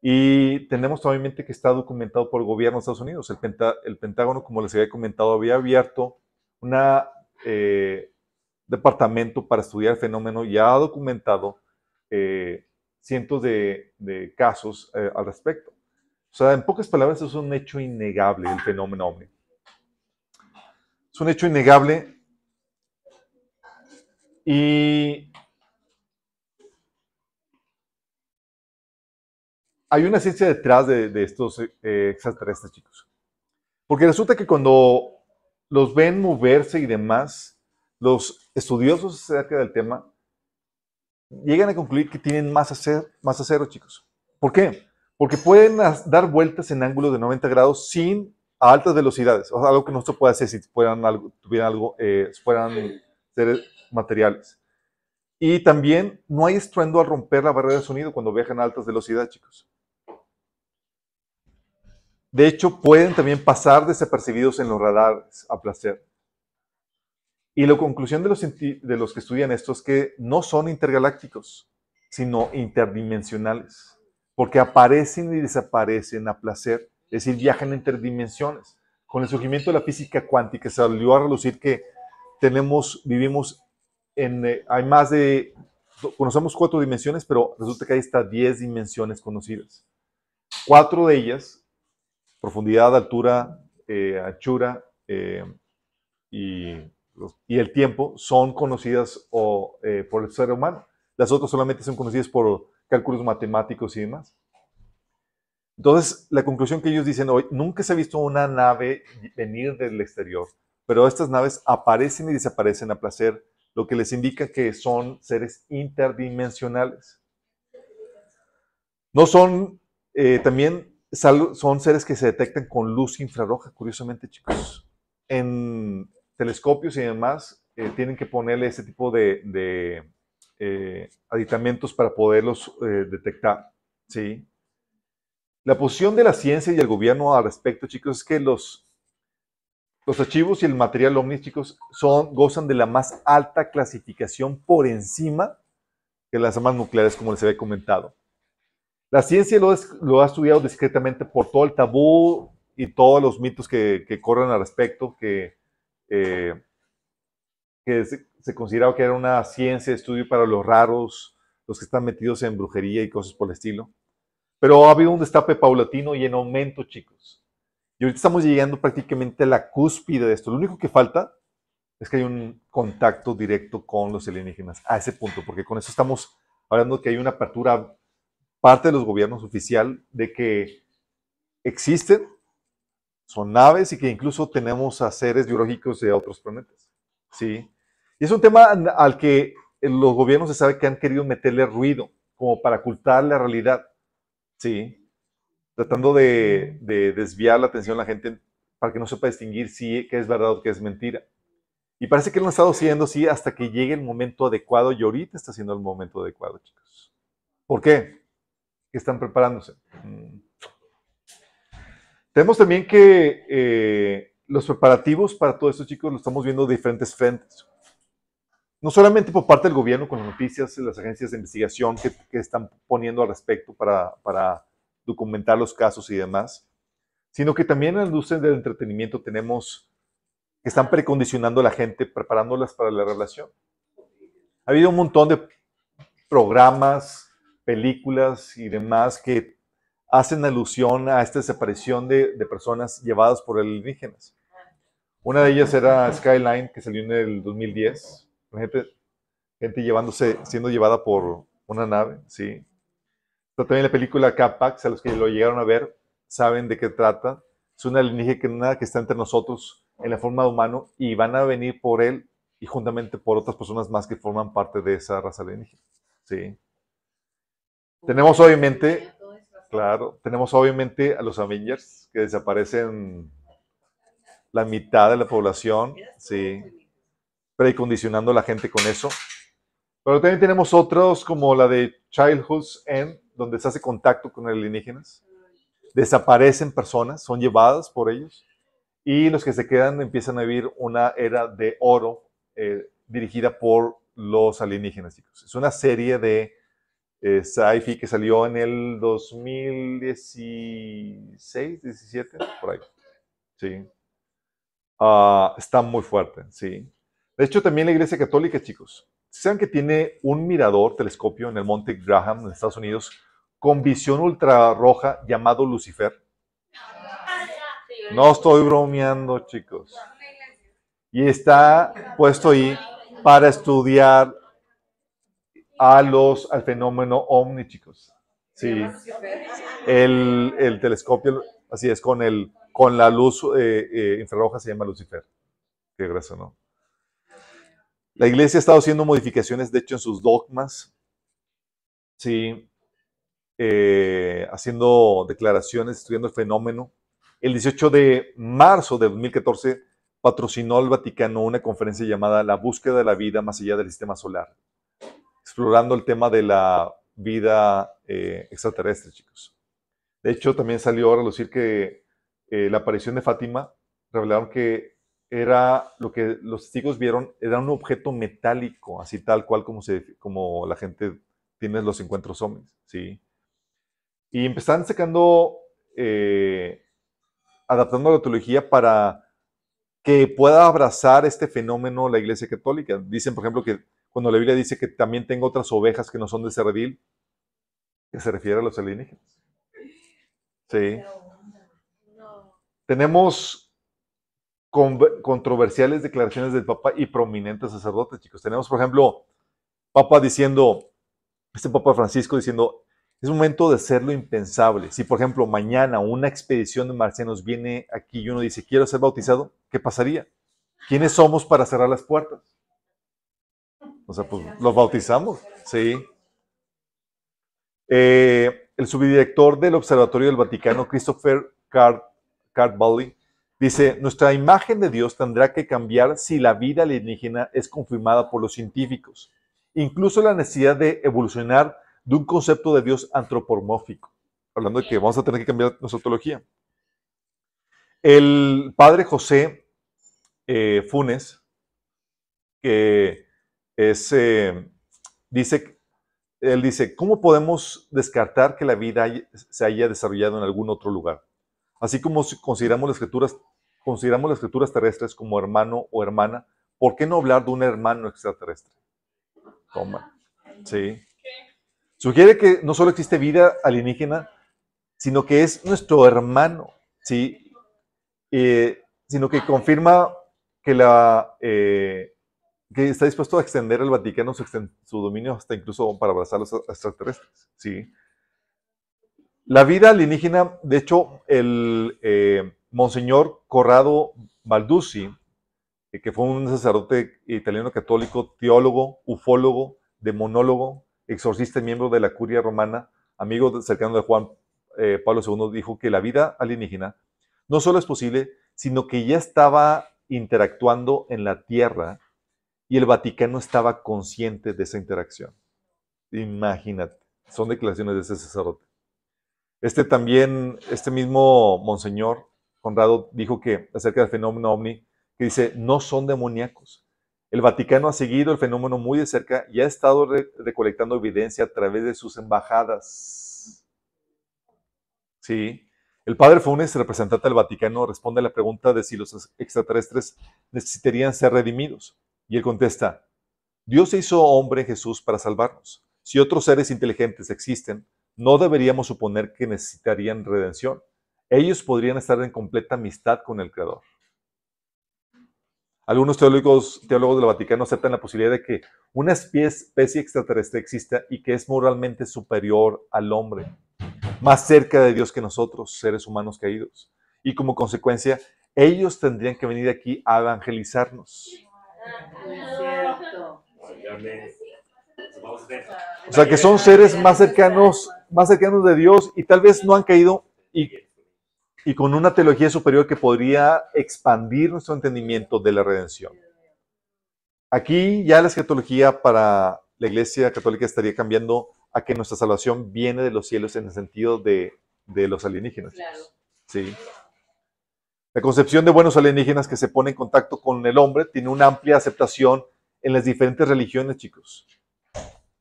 Y tenemos obviamente que está documentado por el gobierno de Estados Unidos. El, Pentágono, como les había comentado, había abierto un departamento para estudiar el fenómeno y ha documentado eh, cientos de, de casos eh, al respecto. O sea, en pocas palabras, es un hecho innegable el fenómeno ovni. Es un hecho innegable y hay una ciencia detrás de, de estos eh, extraterrestres, chicos. Porque resulta que cuando los ven moverse y demás, los estudiosos acerca del tema llegan a concluir que tienen más, acer- más acero, chicos. ¿Por qué? Porque pueden dar vueltas en ángulos de 90 grados sin a altas velocidades. O sea, algo que no se puede hacer si fueran algo, tuvieran algo, eh, fueran seres materiales. Y también no hay estruendo al romper la barrera de sonido cuando viajan a altas velocidades, chicos. De hecho, pueden también pasar desapercibidos en los radares a placer. Y la conclusión de los, que estudian esto es que no son intergalácticos, sino interdimensionales, porque aparecen y desaparecen a placer, es decir, viajan entre dimensiones. Con el surgimiento de la física cuántica salió a relucir que tenemos, vivimos en, eh, hay más de, conocemos cuatro dimensiones, pero resulta que hay hasta diez dimensiones conocidas. Cuatro de ellas profundidad, altura, eh, anchura eh, y, y el tiempo son conocidas o, eh, por el ser humano. Las otras solamente son conocidas por cálculos matemáticos y demás. Entonces, la conclusión que ellos dicen hoy, nunca se ha visto una nave venir del exterior, pero estas naves aparecen y desaparecen a placer, lo que les indica que son seres interdimensionales. No son, eh, también son seres que se detectan con luz infrarroja, curiosamente, chicos. En telescopios y demás, eh, tienen que ponerle ese tipo de, de, eh, aditamentos para poderlos eh, detectar. ¿sí? La posición de la ciencia y el gobierno al respecto, chicos, es que los, los archivos y el material ovni, chicos, son, gozan de la más alta clasificación por encima que las armas nucleares, como les había comentado. La ciencia lo, ha estudiado discretamente por todo el tabú y todos los mitos que, corren al respecto, que, eh, se consideraba que era una ciencia de estudio para los raros, los que están metidos en brujería y cosas por el estilo. Pero ha habido un destape paulatino y en aumento, chicos. Y ahorita estamos llegando prácticamente a la cúspide de esto. Lo único que falta es que hay un contacto directo con los alienígenas a ese punto, porque con eso estamos hablando que hay una apertura parte de los gobiernos oficial de que existen, son naves y que incluso tenemos a seres biológicos de otros planetas. ¿sí? Y es un tema al que los gobiernos se sabe que han querido meterle ruido, como para ocultar la realidad. ¿sí? Tratando de, de desviar la atención a la gente para que no sepa distinguir si qué es verdad o qué es mentira. Y parece que lo han estado haciendo así hasta que llegue el momento adecuado y ahorita está siendo el momento adecuado, chicos. ¿Por qué? Que están preparándose. Mm. Tenemos también que eh, los preparativos para todo esto, chicos, lo estamos viendo de diferentes frentes. No solamente por parte del gobierno con las noticias, las agencias de investigación que, que están poniendo al respecto para, para documentar los casos y demás, sino que también en la industria del entretenimiento tenemos que están precondicionando a la gente, preparándolas para la revelación. Ha habido un montón de programas, películas y demás que hacen alusión a esta desaparición de, personas llevadas por alienígenas. Una de ellas era Skyline, que salió en el 2010. Gente, gente llevándose, siendo llevada por una nave, sí. Pero también la película Capax, a los que lo llegaron a ver, saben de qué trata. es una alienígena que está entre nosotros en la forma de humano y van a venir por él y juntamente por otras personas más que forman parte de esa raza alienígena. Sí. Tenemos obviamente, claro, tenemos obviamente a los Avengers que desaparecen la mitad de la población, sí, precondicionando a la gente con eso. Pero también tenemos otros como la de Childhood's End, donde se hace contacto con alienígenas. Desaparecen personas, son llevadas por ellos. Y los que se quedan empiezan a vivir una era de oro eh, dirigida por los alienígenas, chicos. Es una serie de eh, sci-fi que salió en el 2016, 17, por ahí. Sí. Ah, está muy fuerte, sí. De hecho, también la Iglesia Católica, chicos, saben que tiene un mirador telescopio en el Monte Graham, en Estados Unidos, con visión ultrarroja llamado Lucifer. No estoy bromeando, chicos. Y está puesto ahí para estudiar a los, al fenómeno ovni, chicos. Sí. El, el telescopio, así es, con, el, con la luz eh, eh, infrarroja se llama Lucifer. Qué gracia, ¿no? La iglesia ha estado haciendo modificaciones, de hecho, en sus dogmas. Sí. Eh, haciendo declaraciones, estudiando el fenómeno. El 18 de marzo de 2014 patrocinó el Vaticano una conferencia llamada La búsqueda de la vida más allá del sistema solar explorando el tema de la vida eh, extraterrestre, chicos. De hecho, también salió a relucir que eh, la aparición de Fátima revelaron que era lo que los testigos vieron, era un objeto metálico, así tal cual como, se, como la gente tiene los encuentros hombres, ¿sí? Y empezaron sacando, eh, adaptando la teología para que pueda abrazar este fenómeno la Iglesia Católica. Dicen, por ejemplo, que cuando la Biblia dice que también tengo otras ovejas que no son de ese redil, que se refiere a los alienígenas. Sí. Tenemos controversiales declaraciones del Papa y prominentes sacerdotes, chicos. Tenemos, por ejemplo, Papa diciendo, este Papa Francisco diciendo, es momento de hacer lo impensable. Si, por ejemplo, mañana una expedición de marcianos viene aquí y uno dice, quiero ser bautizado, ¿qué pasaría? ¿Quiénes somos para cerrar las puertas? O sea, pues los bautizamos, sí. Eh, el subdirector del Observatorio del Vaticano, Christopher Cardbally, dice, nuestra imagen de Dios tendrá que cambiar si la vida alienígena es confirmada por los científicos. Incluso la necesidad de evolucionar de un concepto de Dios antropomórfico. Hablando de que vamos a tener que cambiar nuestra teología. El padre José eh, Funes, que es, eh, dice, él dice, ¿cómo podemos descartar que la vida se haya desarrollado en algún otro lugar? Así como consideramos las escrituras, consideramos las escrituras terrestres como hermano o hermana, ¿por qué no hablar de un hermano extraterrestre? Toma. Sí. Sugiere que no solo existe vida alienígena, sino que es nuestro hermano, ¿sí? Eh, sino que confirma que la, eh, que está dispuesto a extender el Vaticano su, dominio hasta incluso para abrazar a los extraterrestres. ¿sí? La vida alienígena, de hecho, el eh, Monseñor Corrado Balduzzi, eh, que fue un sacerdote italiano católico, teólogo, ufólogo, demonólogo, exorcista y miembro de la curia romana, amigo cercano de Juan eh, Pablo II, dijo que la vida alienígena no solo es posible, sino que ya estaba interactuando en la Tierra y el Vaticano estaba consciente de esa interacción. Imagínate, son declaraciones de ese sacerdote. Este también, este mismo monseñor Conrado dijo que acerca del fenómeno ovni, que dice, no son demoníacos. El Vaticano ha seguido el fenómeno muy de cerca y ha estado recolectando evidencia a través de sus embajadas. Sí. El padre Funes, representante del Vaticano, responde a la pregunta de si los extraterrestres necesitarían ser redimidos. Y él contesta, Dios se hizo hombre en Jesús para salvarnos. Si otros seres inteligentes existen, no deberíamos suponer que necesitarían redención. Ellos podrían estar en completa amistad con el Creador. Algunos teólogos, teólogos del Vaticano aceptan la posibilidad de que una especie extraterrestre exista y que es moralmente superior al hombre, más cerca de Dios que nosotros, seres humanos caídos. y como consecuencia, ellos tendrían que venir aquí a evangelizarnos. Cierto. O sea, que son seres más cercanos, más cercanos de Dios y tal vez no han caído y, y con una teología superior que podría expandir nuestro entendimiento de la redención. Aquí ya la escatología para la Iglesia Católica estaría cambiando a que nuestra salvación viene de los cielos en el sentido de, de los alienígenas. Claro. Sí. La concepción de buenos alienígenas que se pone en contacto con el hombre tiene una amplia aceptación en las diferentes religiones, chicos.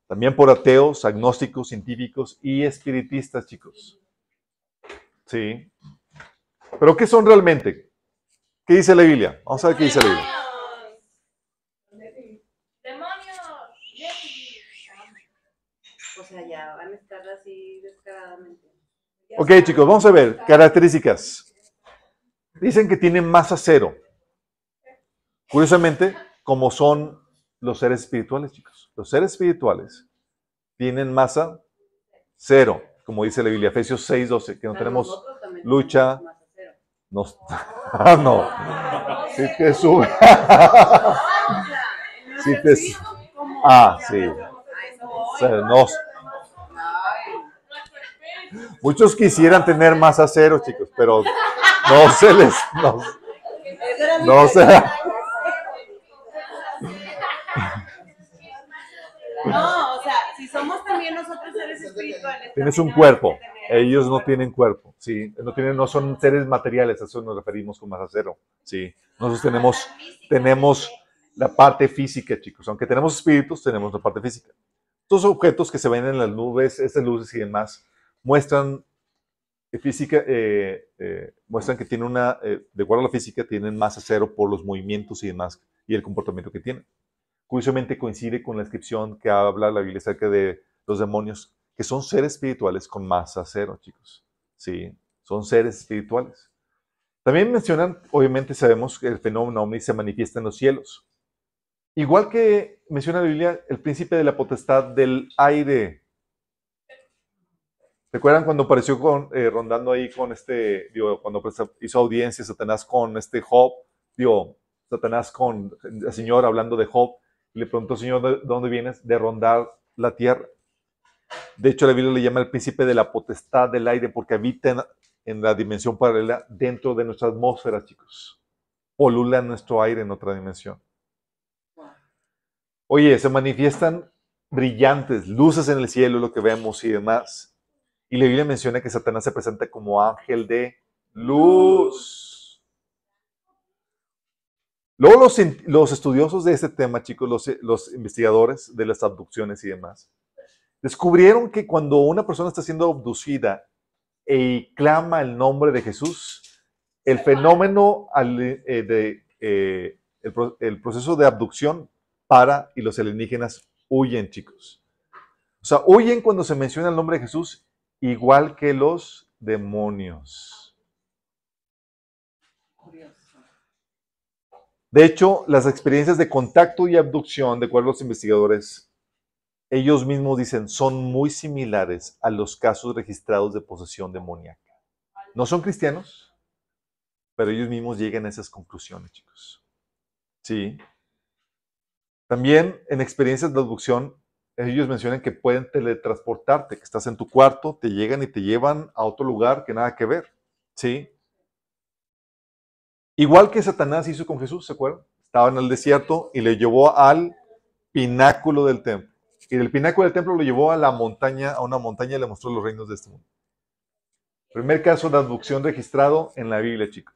También por ateos, agnósticos, científicos y espiritistas, chicos. Sí. Pero ¿qué son realmente? ¿Qué dice la Biblia? Vamos a ver qué dice la Biblia. Demonios. O sea, ya van a estar así descaradamente. Ok, chicos, vamos a ver características. Dicen que tienen masa cero. Curiosamente, como son los seres espirituales, chicos. Los seres espirituales tienen masa cero, como dice la Biblia, Efesios 6:12, que no Pero tenemos lucha. tenemos. Nos, ah, no. Sí te sube. Sí te-. Ah, sí. sea, nos- muchos quisieran tener masa cero, chicos, pero no se les. No, no se. No, o sea, si somos también nosotros seres espirituales. Tienes un cuerpo. Ellos no tienen cuerpo, sí. No, tienen, no son seres materiales, a eso nos referimos con masa cero, sí. Nosotros tenemos, tenemos la parte física, chicos. Aunque tenemos espíritus, tenemos la parte física. Estos objetos que se ven en las nubes, estas luces y demás, muestran física, eh, eh, muestran que tienen una, eh, de acuerdo a la física, tienen masa cero por los movimientos y demás y el comportamiento que tienen. Curiosamente coincide con la descripción que habla la Biblia acerca de los demonios, que son seres espirituales con masa cero, chicos. Sí, son seres espirituales. También mencionan, obviamente sabemos que el fenómeno se manifiesta en los cielos. Igual que menciona la Biblia, el príncipe de la potestad del aire. ¿Recuerdan cuando apareció eh, rondando ahí con este, cuando pues, hizo audiencia Satanás con este Job? Digo, Satanás con el Señor hablando de Job, y le preguntó, Señor, ¿de dónde vienes? De rondar la tierra. De hecho, la Biblia le llama el príncipe de la potestad del aire porque habita en, en la dimensión paralela dentro de nuestra atmósfera, chicos. Polula nuestro aire en otra dimensión. Oye, se manifiestan brillantes, luces en el cielo, lo que vemos y demás. Y la Biblia menciona que Satanás se presenta como ángel de luz. Luego los, los estudiosos de este tema, chicos, los, los investigadores de las abducciones y demás, descubrieron que cuando una persona está siendo abducida y clama el nombre de Jesús, el fenómeno al- eh, de, eh, el, el proceso de abducción para y los alienígenas huyen, chicos. O sea, huyen cuando se menciona el nombre de Jesús, igual que los demonios. De hecho, las experiencias de contacto y abducción, de acuerdo a los investigadores, ellos mismos dicen, son muy similares a los casos registrados de posesión demoníaca. No son cristianos, pero ellos mismos llegan a esas conclusiones, chicos. Sí. También en experiencias de abducción, ellos mencionan que pueden teletransportarte, que estás en tu cuarto, te llegan y te llevan a otro lugar que nada que ver. Sí. Igual que Satanás hizo con Jesús, ¿se acuerdan? Estaba en el desierto y le llevó al pináculo del templo. Y del pináculo del templo lo llevó a la montaña, a una montaña y le mostró los reinos de este mundo. Primer caso de abducción registrado en la Biblia, chicos.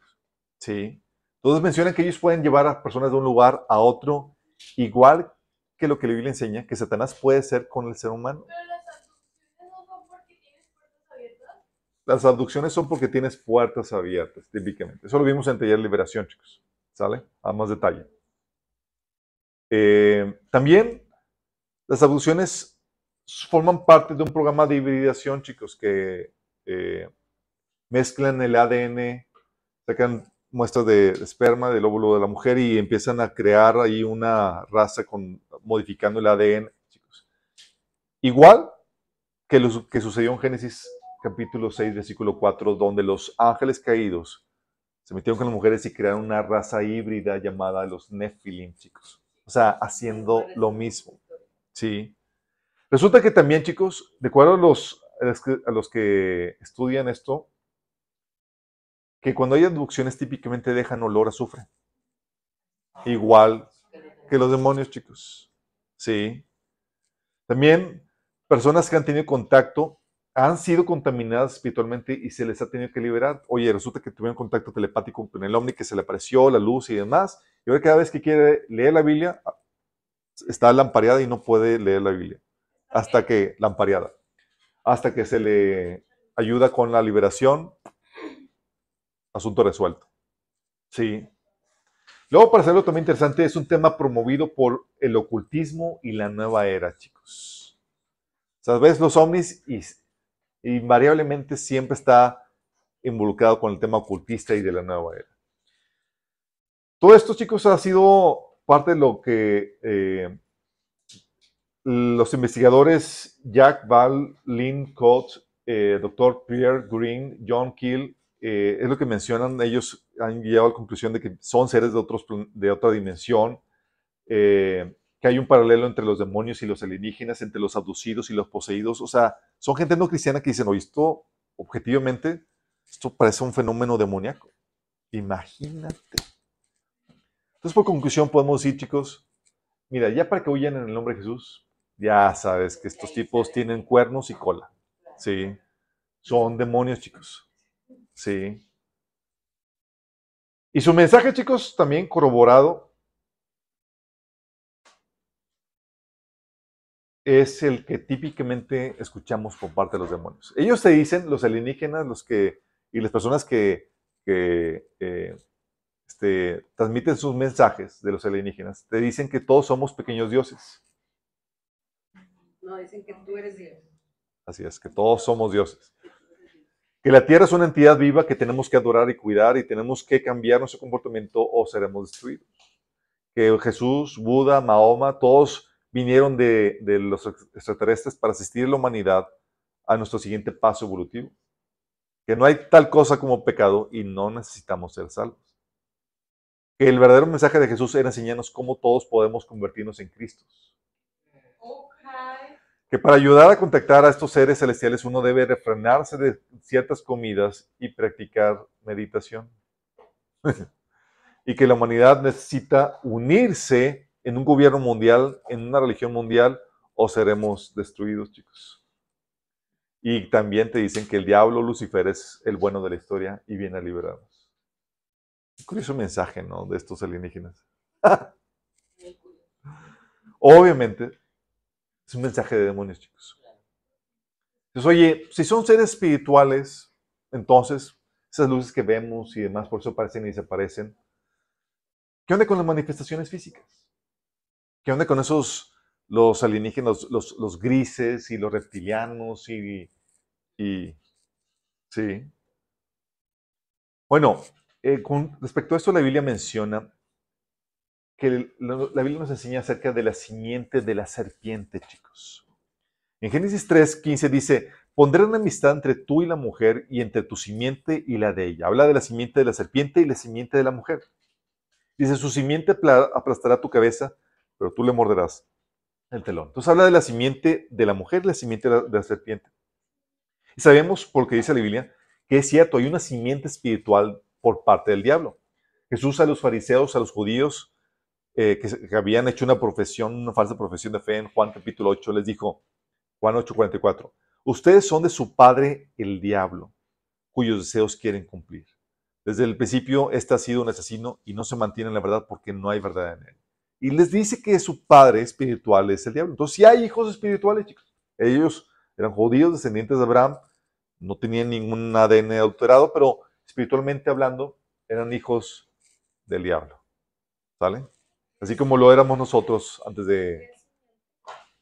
Sí. Entonces mencionan que ellos pueden llevar a personas de un lugar a otro, igual que lo que la Biblia enseña, que Satanás puede ser con el ser humano. Pero las abducciones no son porque tienes puertas abiertas. Las abducciones son porque tienes puertas abiertas, típicamente. Eso lo vimos en Taller Liberación, chicos. ¿Sale? A más detalle. Eh, también las abducciones forman parte de un programa de hibridación, chicos, que eh, mezclan el ADN, sacan muestras de esperma del óvulo de la mujer y empiezan a crear ahí una raza con, modificando el ADN, chicos. Igual que lo que sucedió en Génesis capítulo 6, versículo 4, donde los ángeles caídos Se metieron con las mujeres y crearon una raza híbrida llamada los Nephilim, chicos. O sea, haciendo lo mismo. Sí. Resulta que también, chicos, de acuerdo a los, a los que- estudian esto, que cuando hay abducciones típicamente dejan olor a azufre. Igual que los demonios, chicos. Sí. También personas que han tenido contacto han sido contaminadas espiritualmente y se les ha tenido que liberar. Oye, resulta que tuvieron contacto telepático con el ovni que se le apareció, la luz y demás. Y ahora cada vez que quiere leer la Biblia, está lampareada y no puede leer la Biblia. Hasta que, lampareada, hasta que se le ayuda con la liberación, asunto resuelto. Sí. Luego, para hacerlo también interesante, es un tema promovido por el ocultismo y la nueva era, chicos. O sea, los ovnis y invariablemente siempre está involucrado con el tema ocultista y de la nueva era. Todo esto, chicos, ha sido parte de lo que eh, los investigadores Jack Val, Lynn Coates, eh, Dr. Pierre Green, John Keel, eh, es lo que mencionan. Ellos han llegado a la conclusión de que son seres de, otros, de otra dimensión, eh, que hay un paralelo entre los demonios y los alienígenas, entre los abducidos y los poseídos. O sea, son gente no cristiana que dicen, oye, esto, objetivamente, esto parece un fenómeno demoníaco. Imagínate. Entonces, por conclusión, podemos decir, chicos, mira, ya para que huyan en el nombre de Jesús, ya sabes que estos tipos tienen cuernos y cola. Sí. Son demonios, chicos. Sí. Y su mensaje, chicos, también corroborado, es el que típicamente escuchamos por parte de los demonios. Ellos te dicen, los alienígenas, los que, y las personas que, que eh, este, transmiten sus mensajes de los alienígenas, te dicen que todos somos pequeños dioses. No, dicen que tú eres Dios. Así es, que todos somos dioses. Que la tierra es una entidad viva que tenemos que adorar y cuidar y tenemos que cambiar nuestro comportamiento o seremos destruidos. Que Jesús, Buda, Mahoma, todos vinieron de, los extraterrestres para asistir a la humanidad a nuestro siguiente paso evolutivo. Que no hay tal cosa como pecado y no necesitamos ser salvos. Que el verdadero mensaje de Jesús era enseñarnos cómo todos podemos convertirnos en Cristos que para ayudar a contactar a estos seres celestiales uno debe refrenarse de ciertas comidas y practicar meditación. y que la humanidad necesita unirse en un gobierno mundial, en una religión mundial, o seremos destruidos, chicos. Y también te dicen que el diablo Lucifer es el bueno de la historia y viene a liberarnos. Curioso mensaje, ¿no? De estos alienígenas. Obviamente, es un mensaje de demonios, chicos. Entonces, oye, si son seres espirituales, entonces esas luces que vemos y demás, por eso aparecen y desaparecen. ¿Qué onda con las manifestaciones físicas? ¿Qué onda con esos, los alienígenas, los, grises y los reptilianos y, y sí? Bueno, eh, con respecto a esto, la Biblia menciona que la, Biblia nos enseña acerca de la simiente de la serpiente, chicos. En Génesis 3, 15 dice, pondré una amistad entre tú y la mujer y entre tu simiente y la de ella. Habla de la simiente de la serpiente y la simiente de la mujer. Dice, su simiente apla- aplastará tu cabeza, pero tú le morderás el telón. Entonces habla de la simiente de la mujer y la simiente de la, de la serpiente. Y sabemos, por lo que dice la Biblia, que es cierto, hay una simiente espiritual por parte del diablo. Jesús a los fariseos, a los judíos, eh, que, que habían hecho una profesión, una falsa profesión de fe en Juan capítulo 8, les dijo, Juan 8:44, ustedes son de su padre el diablo, cuyos deseos quieren cumplir. Desde el principio, este ha sido un asesino y no se mantiene en la verdad porque no hay verdad en él. Y les dice que su padre espiritual es el diablo. Entonces, sí hay hijos espirituales, chicos. Ellos eran judíos, descendientes de Abraham, no tenían ningún ADN alterado, pero espiritualmente hablando, eran hijos del diablo. ¿Sale? Así como lo éramos nosotros antes de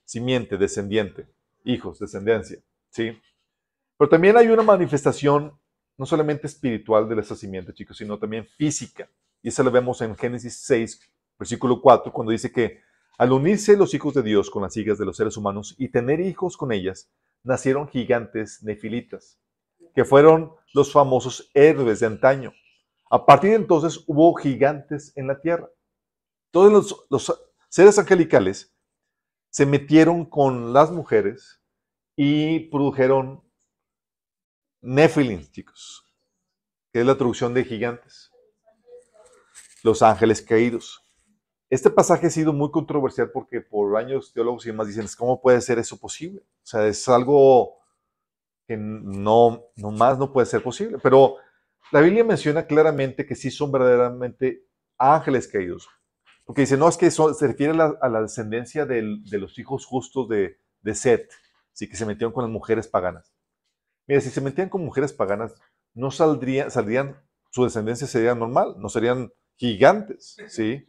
simiente, descendiente, hijos, descendencia, ¿sí? Pero también hay una manifestación no solamente espiritual de esa simiente, chicos, sino también física. Y eso lo vemos en Génesis 6, versículo 4, cuando dice que al unirse los hijos de Dios con las hijas de los seres humanos y tener hijos con ellas, nacieron gigantes nefilitas, que fueron los famosos héroes de antaño. A partir de entonces hubo gigantes en la tierra. Todos los, seres angelicales se metieron con las mujeres y produjeron Nephilim, chicos, que es la traducción de gigantes. Los ángeles caídos. Este pasaje ha sido muy controversial porque por años teólogos y demás dicen, ¿cómo puede ser eso posible? O sea, es algo que no, no más no puede ser posible. Pero la Biblia menciona claramente que sí son verdaderamente ángeles caídos. Porque dice, no, es que eso se refiere a la, descendencia de los hijos justos de, de Set, sí, que se metieron con las mujeres paganas. Mira, si se metían con mujeres paganas, no saldrían, saldrían, su descendencia sería normal, no serían gigantes, ¿sí?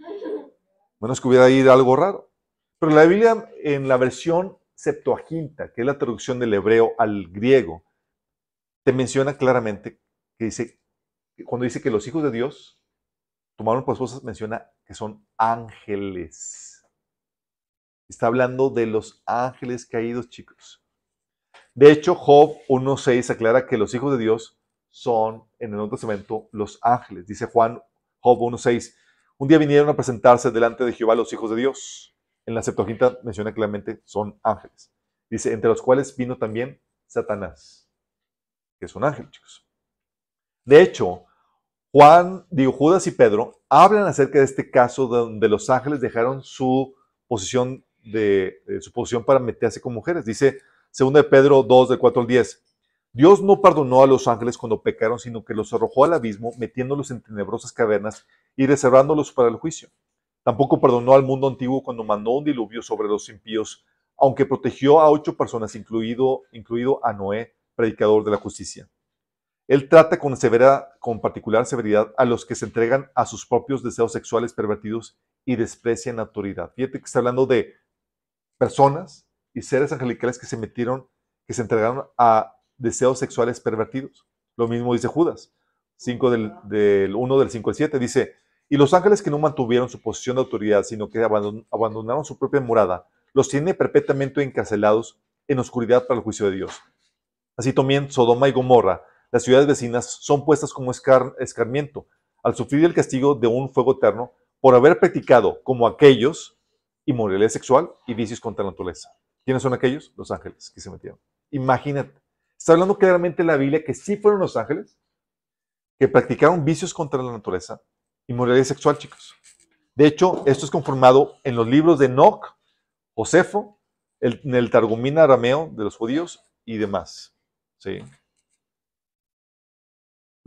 Menos que hubiera ahí algo raro. Pero la Biblia, en la versión Septuaginta, que es la traducción del hebreo al griego, te menciona claramente que dice, cuando dice que los hijos de Dios tomaron por esposas, menciona que son ángeles. Está hablando de los ángeles caídos, chicos. De hecho, Job 1.6 aclara que los hijos de Dios son, en el Nuevo Testamento, los ángeles. Dice Juan, Job 1.6, un día vinieron a presentarse delante de Jehová los hijos de Dios. En la Septuaginta menciona claramente son ángeles. Dice, entre los cuales vino también Satanás, que es un ángel, chicos. De hecho, Juan, Judas y Pedro hablan acerca de este caso donde los ángeles dejaron su posición de, su posición para meterse con mujeres. Dice 2 de Pedro 2, del 4 al 10. Dios no perdonó a los ángeles cuando pecaron, sino que los arrojó al abismo, metiéndolos en tenebrosas cavernas y reservándolos para el juicio. Tampoco perdonó al mundo antiguo cuando mandó un diluvio sobre los impíos, aunque protegió a ocho personas, incluido, incluido a Noé, predicador de la justicia. Él trata con, con particular severidad a los que se entregan a sus propios deseos sexuales pervertidos y desprecian autoridad. Fíjate que está hablando de personas y seres angelicales que se metieron, que se entregaron a deseos sexuales pervertidos. Lo mismo dice Judas, 5 del, del 1 del 5 al 7, dice, y los ángeles que no mantuvieron su posición de autoridad, sino que abandonaron su propia morada, los tiene perpetuamente encarcelados en oscuridad para el juicio de Dios. Así también Sodoma y Gomorra, las ciudades vecinas, son puestas como escarmiento al sufrir el castigo de un fuego eterno por haber practicado, como aquellos, inmoralidad sexual y vicios contra la naturaleza. ¿Quiénes son aquellos? Los ángeles que se metieron. Imagínate. Está hablando claramente la Biblia que sí fueron los ángeles que practicaron vicios contra la naturaleza y moralidad sexual, chicos. De hecho, esto es conformado en los libros de Enoch, Josefo, en el Targumina arameo de los judíos y demás. ¿sí?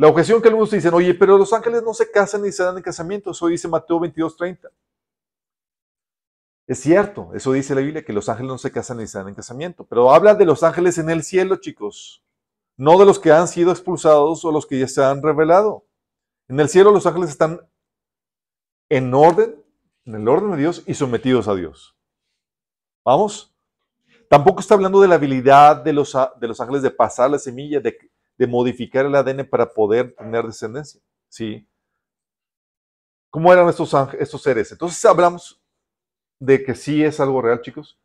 La objeción que algunos dicen, oye, pero los ángeles no se casan ni se dan en casamiento. Eso dice Mateo 22:30. Es cierto, eso dice la Biblia, que los ángeles no se casan ni se dan en casamiento. Pero habla de los ángeles en el cielo, chicos. No de los que han sido expulsados o los que ya se han revelado. En el cielo los ángeles están en orden, en el orden de Dios y sometidos a Dios. ¿Vamos? Tampoco está hablando de la habilidad de los, de los ángeles de pasar la semilla, de, de modificar el ADN para poder tener descendencia. ¿Sí? ¿Cómo eran estos, seres? Entonces hablamos de que sí es algo real, chicos.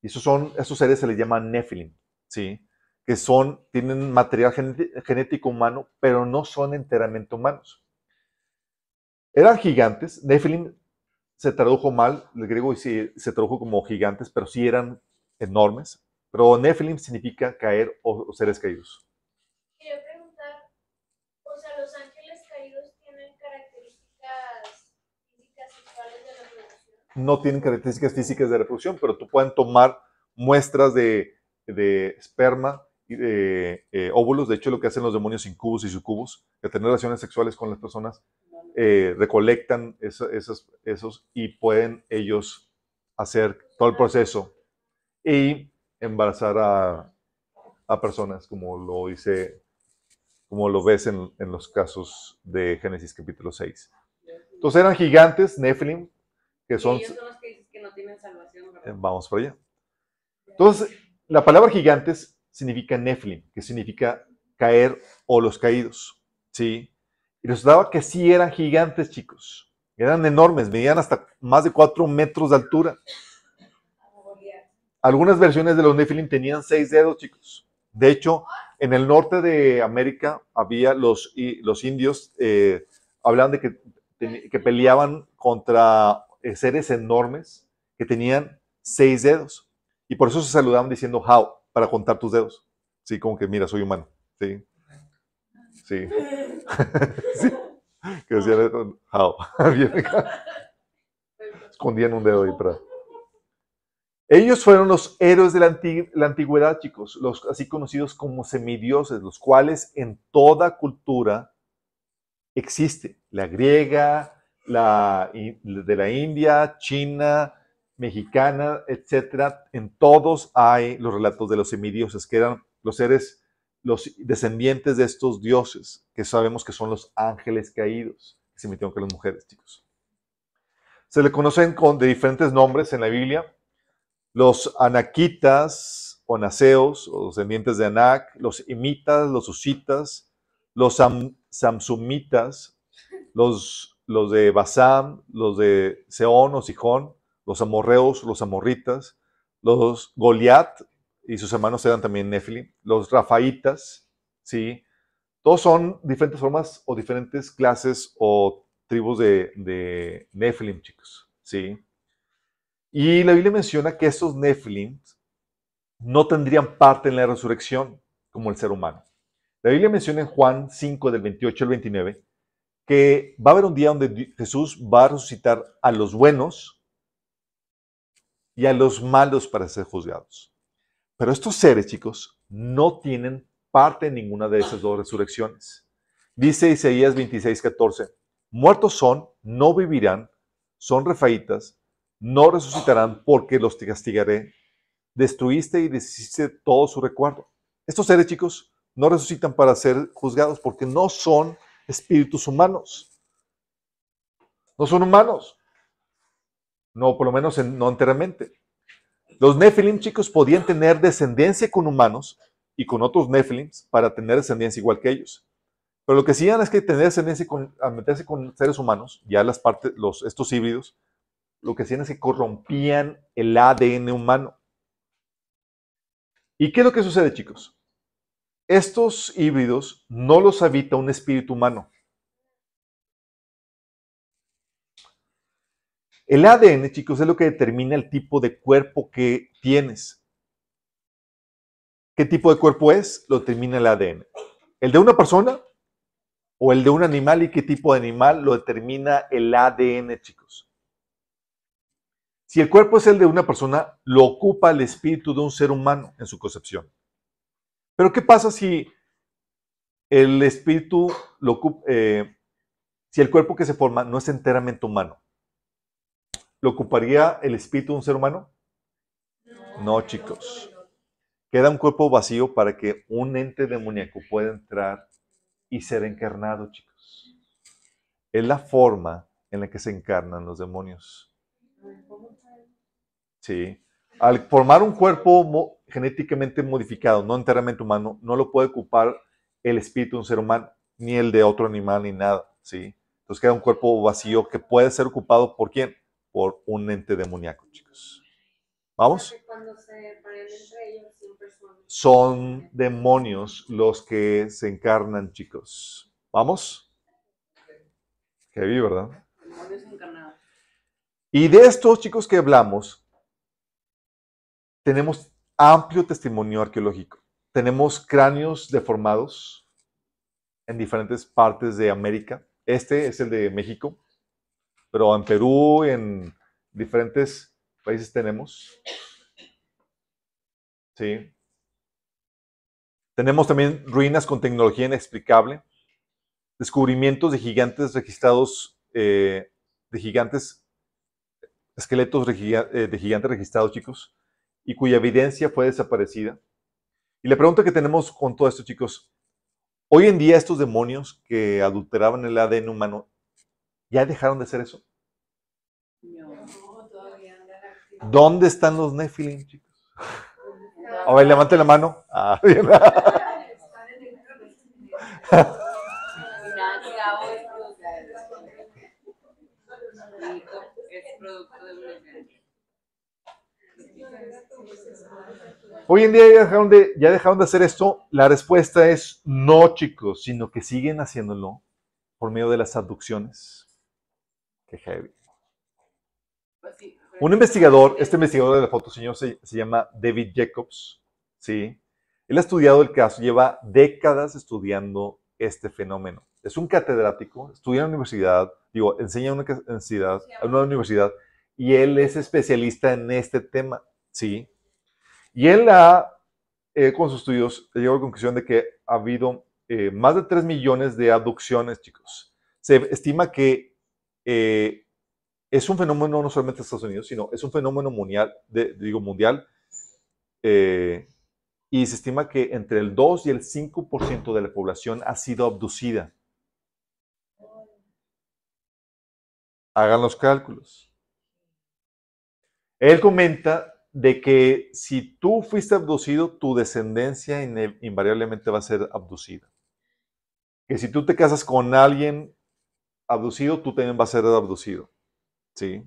Y esos, son, esos seres se les llaman Nephilim, ¿sí? Que son, tienen material genético humano, pero no son enteramente humanos. Eran gigantes. Nephilim se tradujo mal, el griego se, se tradujo como gigantes, pero sí eran enormes. Pero Nephilim significa caer o, seres caídos. Quería preguntar, o sea, los ángeles caídos tienen características físicas sexuales de reproducción. No tienen características físicas de reproducción, pero tú pueden tomar muestras de, de esperma y de eh, óvulos. De hecho, lo que hacen los demonios incubos y sucubos, de tener relaciones sexuales con las personas, eh, recolectan esos, esos y pueden ellos hacer todo el proceso y embarazar a, a personas, como lo dice, como lo ves en, en, los casos de Génesis capítulo 6. Entonces eran gigantes, Nephilim, que son... ellos son los que dices que no tienen salvación, ¿verdad? Eh, Vamos por allá. Entonces, la palabra gigantes significa Nephilim, que significa caer o los caídos. ¿sí? Y resultaba que sí eran gigantes, chicos. Eran enormes, medían hasta más de 4 metros de altura. Algunas versiones de los Nephilim tenían seis dedos, chicos. De hecho, en el norte de América había los, los indios, eh, hablaban de que, que peleaban contra seres enormes que tenían seis dedos. Y por eso se saludaban diciendo how, para contar tus dedos. Sí, como que mira, soy humano. Sí. Sí. Sí. Que decían how. Bien acá. Escondían un dedo ahí para. Ellos fueron los héroes de la antigüedad, chicos, los así conocidos como semidioses, los cuales en toda cultura existe. La griega, de la India, China, mexicana, etcétera. En todos hay los relatos de los semidioses, que eran los seres, los descendientes de estos dioses, que sabemos que son los ángeles caídos, que se metieron con las mujeres, chicos. Se le conocen con, de diferentes nombres en la Biblia. Los anaquitas o naseos, o descendientes de Anac, los imitas, los usitas, los sam- samsumitas, los, los de Basam, los de Seón o Sijón, los amorreos, los amorritas, los Goliat y sus hermanos eran también Nefilim, los Rafaitas, ¿sí? Todos son diferentes formas o diferentes clases o tribus de, de Nefilim, chicos, ¿sí? Y la Biblia menciona que estos Nefilim no tendrían parte en la resurrección como el ser humano. La Biblia menciona en Juan 5, del 28 al 29, que va a haber un día donde Jesús va a resucitar a los buenos y a los malos para ser juzgados. Pero estos seres, chicos, no tienen parte en ninguna de esas dos resurrecciones. Dice Isaías 26, 14, muertos son, no vivirán, son refaitas, no resucitarán porque los castigaré. Destruiste y deshiciste todo su recuerdo. Estos seres, chicos, no resucitan para ser juzgados porque no son espíritus humanos. No son humanos. No, por lo menos en- no enteramente. Los Nephilim, chicos, podían tener descendencia con humanos y con otros Nephilims para tener descendencia igual que ellos. Pero lo que hacían es que tener descendencia con, meterse con seres humanos, ya las partes, los, estos híbridos, lo que hacían es que corrompían el ADN humano. ¿Y qué es lo que sucede, chicos? Estos híbridos no los habita un espíritu humano. El ADN, chicos, es lo que determina el tipo de cuerpo que tienes. ¿Qué tipo de cuerpo es? Lo determina el ADN. ¿El de una persona o el de un animal y qué tipo de animal lo determina el ADN, chicos? Si el cuerpo es el de una persona, lo ocupa el espíritu de un ser humano en su concepción. Pero ¿qué pasa si el espíritu eh, si el cuerpo que se forma no es enteramente humano? ¿Lo ocuparía el espíritu de un ser humano? No, chicos. Queda un cuerpo vacío para que un ente demoníaco pueda entrar y ser encarnado, chicos. Es la forma en la que se encarnan los demonios. Sí. Al formar un cuerpo mo- genéticamente modificado, no enteramente humano, no lo puede ocupar el espíritu de un ser humano, ni el de otro animal, ni nada. ¿sí? Entonces queda un cuerpo vacío que puede ser ocupado por quién? Por un ente demoníaco, chicos. ¿Vamos? Cuando se entre ellos, siempre son. Son demonios los que se encarnan, chicos. ¿Vamos? Heavy, ¿verdad? Demonios encarnados. Y de estos chicos que hablamos, tenemos amplio testimonio arqueológico. Tenemos cráneos deformados en diferentes partes de América. Este es el de México, pero en Perú, en diferentes países tenemos. Sí. Tenemos también ruinas con tecnología inexplicable, descubrimientos de gigantes registrados, eh, de gigantes, esqueletos eh, de gigantes registrados, chicos, y cuya evidencia fue desaparecida. Y la pregunta que tenemos con todo esto, chicos, hoy en día estos demonios que adulteraban el ADN humano, ¿ya dejaron de hacer eso? No, todavía andan. ¿Dónde están los Nephilim, chicos? A ver, levante la mano. Ah, bien. Es producto de. Hoy en día ya dejaron, de, hacer esto. La respuesta es no, chicos, sino que siguen haciéndolo por medio de las abducciones. Qué heavy. Un investigador, este investigador de la foto, señor, se, llama David Jacobs, ¿sí? Él ha estudiado el caso, lleva décadas estudiando este fenómeno. Es un catedrático, estudia en la universidad, digo, enseña en una universidad y él es especialista en este tema, ¿sí? Y él eh, con sus estudios, llegado a la conclusión de que ha habido eh, más de 3 millones de abducciones, chicos. Se estima que eh, es un fenómeno no solamente en Estados Unidos, sino es un fenómeno mundial, de- digo mundial, y se estima que entre el 2 y el 5% de la población ha sido abducida. Hagan los cálculos. Él comenta de que si tú fuiste abducido, tu descendencia invariablemente va a ser abducida. Que si tú te casas con alguien abducido, tú también vas a ser abducido. ¿Sí?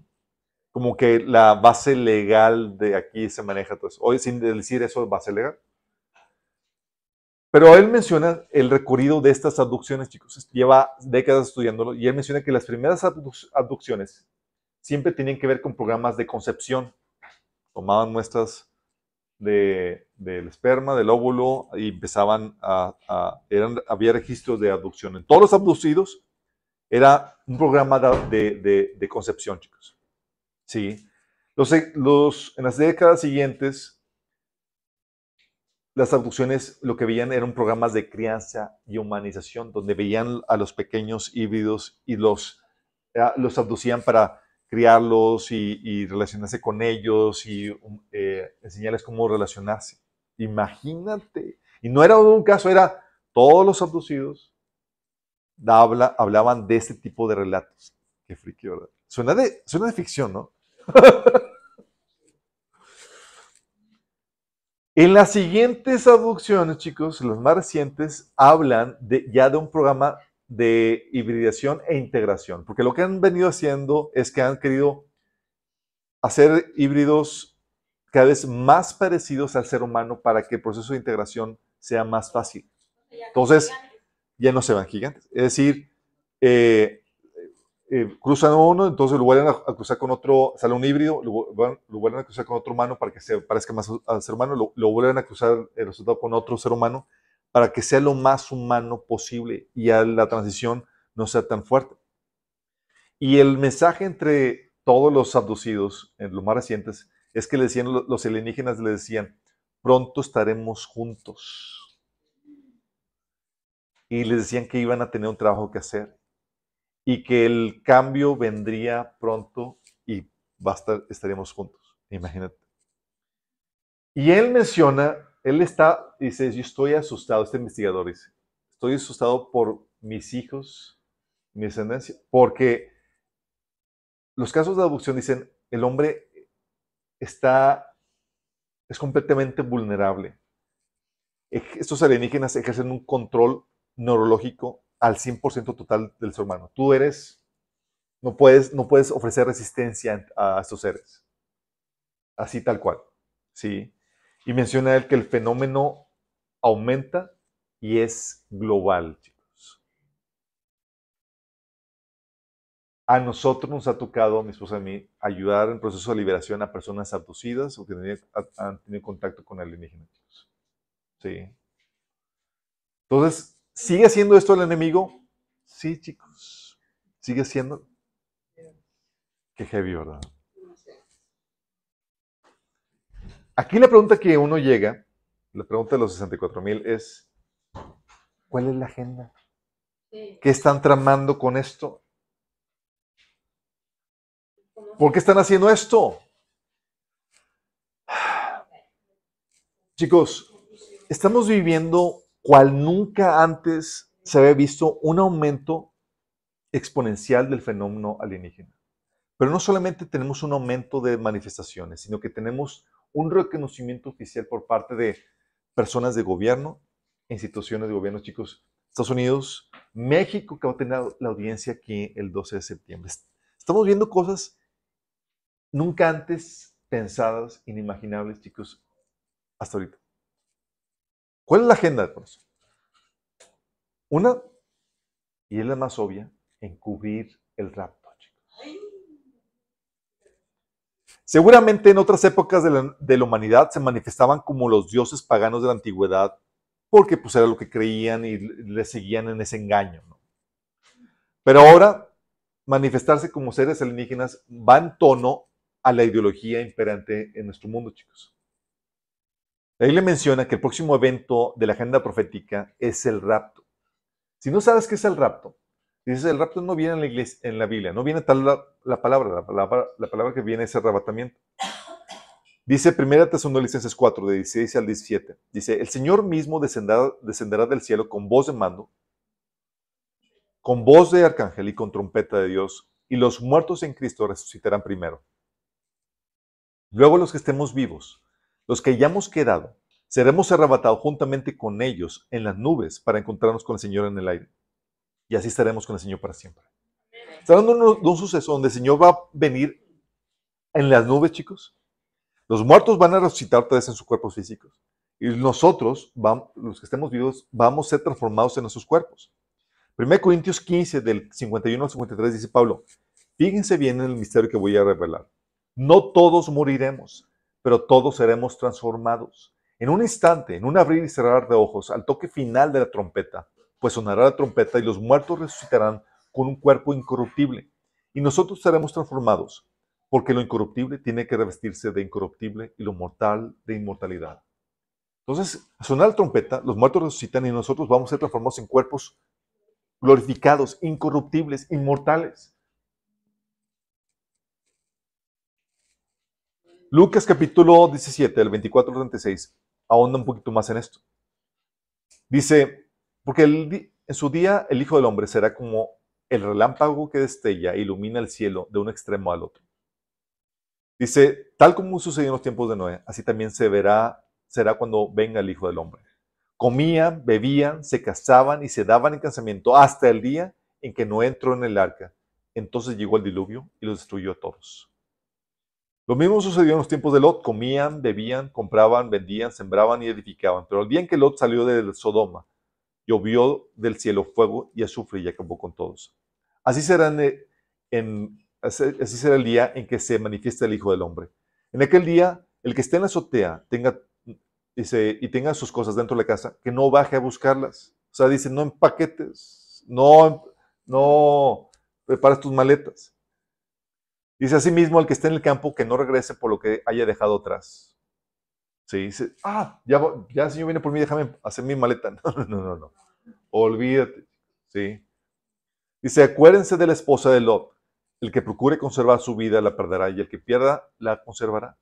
Como que la base legal de aquí se maneja todo eso. Hoy, sin decir eso, base legal. Pero él menciona el recorrido de estas abducciones, chicos. Lleva décadas estudiándolo y él menciona que las primeras abduc- abducciones siempre tienen que ver con programas de concepción. Tomaban muestras de- del esperma, del óvulo y empezaban a... eran, había registros de abducción. En todos los abducidos era un programa de, de- de- concepción, chicos. Sí. Los, los, en las décadas siguientes, las abducciones lo que veían eran programas de crianza y humanización, donde veían a los pequeños híbridos y los, los abducían para criarlos y, relacionarse con ellos y um, eh, enseñarles cómo relacionarse. Imagínate. Y no era un caso, era todos los abducidos habla, hablaban de este tipo de relatos. Qué friki, ¿verdad? Suena de, suena de ficción, ¿no? En las siguientes abducciones, chicos, las más recientes, hablan de, ya de un programa de hibridación e integración, porque lo que han venido haciendo es que han querido hacer híbridos cada vez más parecidos al ser humano para que el proceso de integración sea más fácil. Entonces, ya no se van gigantes. Es decir, eh, eh, cruzan uno, entonces lo vuelven a, a cruzar con otro, sale un híbrido, lo, lo vuelven a cruzar con otro humano para que se parezca más al ser humano, lo, lo vuelven a cruzar el resultado con otro ser humano para que sea lo más humano posible y a la transición no sea tan fuerte. Y el mensaje entre todos los abducidos, en los más recientes, es que le decían, lo- los alienígenas le decían, pronto estaremos juntos. Y les decían que iban a tener un trabajo que hacer y que el cambio vendría pronto y va juntos. Imagínate. Y él menciona, él está, dice, yo estoy asustado, este investigador dice, estoy asustado por mis hijos, mi descendencia, porque los casos de abducción dicen, el hombre está, es completamente vulnerable. Estos alienígenas ejercen un control neurológico al 100% total del ser humano. Tú eres, no puedes, no puedes ofrecer resistencia a estos seres. Así tal cual. ¿sí? Y menciona él que el fenómeno aumenta y es global, chicos. A nosotros nos ha tocado, a mi esposa y a mí, ayudar en proceso de liberación a personas abducidas o que han tenido contacto con alienígenas. chicos. Sí. Entonces, ¿sigue haciendo esto el enemigo? Sí, chicos. Sigue siendo. Qué heavy, ¿verdad? Aquí la pregunta que uno llega, la pregunta de los 64 mil es, ¿cuál es la agenda? ¿Qué están tramando con esto? ¿Por qué están haciendo esto? Chicos, estamos viviendo cual nunca antes se había visto un aumento exponencial del fenómeno alienígena. Pero no solamente tenemos un aumento de manifestaciones, sino que tenemos un reconocimiento oficial por parte de personas de gobierno, instituciones de gobierno, chicos. Estados Unidos, México, que va a tener la audiencia aquí el 12 de septiembre. Estamos viendo cosas nunca antes pensadas, inimaginables, chicos, hasta ahorita. ¿Cuál es la agenda de eso? Una, Y es la más obvia, encubrir el rapto, chicos. Seguramente en otras épocas de la, humanidad se manifestaban como los dioses paganos de la antigüedad, porque pues era lo que creían y le seguían en ese engaño. Pero ahora, manifestarse como seres alienígenas va en tono a la ideología imperante en nuestro mundo, chicos. La Biblia menciona que el próximo evento de la agenda profética es el rapto. Si no sabes qué es el rapto, dices, el rapto no viene en la, iglesia, en la Biblia, no viene tal la, la palabra, la palabra, la palabra que viene es arrebatamiento. Dice 1 Tesalonicenses 4, de 16 al 17. Dice, el Señor mismo descenderá, descenderá del cielo con voz de mando, con voz de arcángel y con trompeta de Dios, y los muertos en Cristo resucitarán primero. Luego los que estemos vivos, los que hayamos quedado, seremos arrebatados juntamente con ellos en las nubes para encontrarnos con el Señor en el aire. Y así estaremos con el Señor para siempre. Está hablando de un suceso donde el Señor va a venir en las nubes, chicos. Los muertos van a resucitar otra vez en sus cuerpos físicos. Y nosotros, vamos, los que estemos vivos, vamos a ser transformados en nuestros cuerpos. 1 Corintios 15, del 51 al 53, dice Pablo, fíjense bien en el misterio que voy a revelar. No todos moriremos, pero todos seremos transformados. En un instante, en un abrir y cerrar de ojos, al toque final de la trompeta, pues sonará la trompeta y los muertos resucitarán con un cuerpo incorruptible. Y nosotros seremos transformados, porque lo incorruptible tiene que revestirse de incorruptible y lo mortal de inmortalidad. Entonces, al sonar la trompeta, los muertos resucitan y nosotros vamos a ser transformados en cuerpos glorificados, incorruptibles, inmortales. Lucas capítulo 17, del 24 al 36, ahonda un poquito más en esto. Dice, porque en su día el Hijo del Hombre será como el relámpago que destella e ilumina el cielo de un extremo al otro. Dice, tal como sucedió en los tiempos de Noé, así también se verá, será cuando venga el Hijo del Hombre. Comían, bebían, se casaban y se daban en casamiento hasta el día en que Noé entró en el arca. Entonces llegó el diluvio y los destruyó a todos. Lo mismo sucedió en los tiempos de Lot. Comían, bebían, compraban, vendían, sembraban y edificaban. Pero el día en que Lot salió de Sodoma, llovió del cielo fuego y azufre y acabó con todos. Así será, en, será el día en que se manifiesta el Hijo del Hombre. En aquel día, el que esté en la azotea tenga, y tenga sus cosas dentro de la casa, que no baje a buscarlas. O sea, dice, no empaquetes, no, no prepares tus maletas. Dice asimismo el que esté en el campo que no regrese por lo que haya dejado atrás. Sí, dice, ah, ya, ya el Señor viene por mí, déjame hacer mi maleta. No, no, no, no. Olvídate. Sí. Dice, acuérdense de la esposa de Lot. El que procure conservar su vida la perderá y el que pierda la conservará.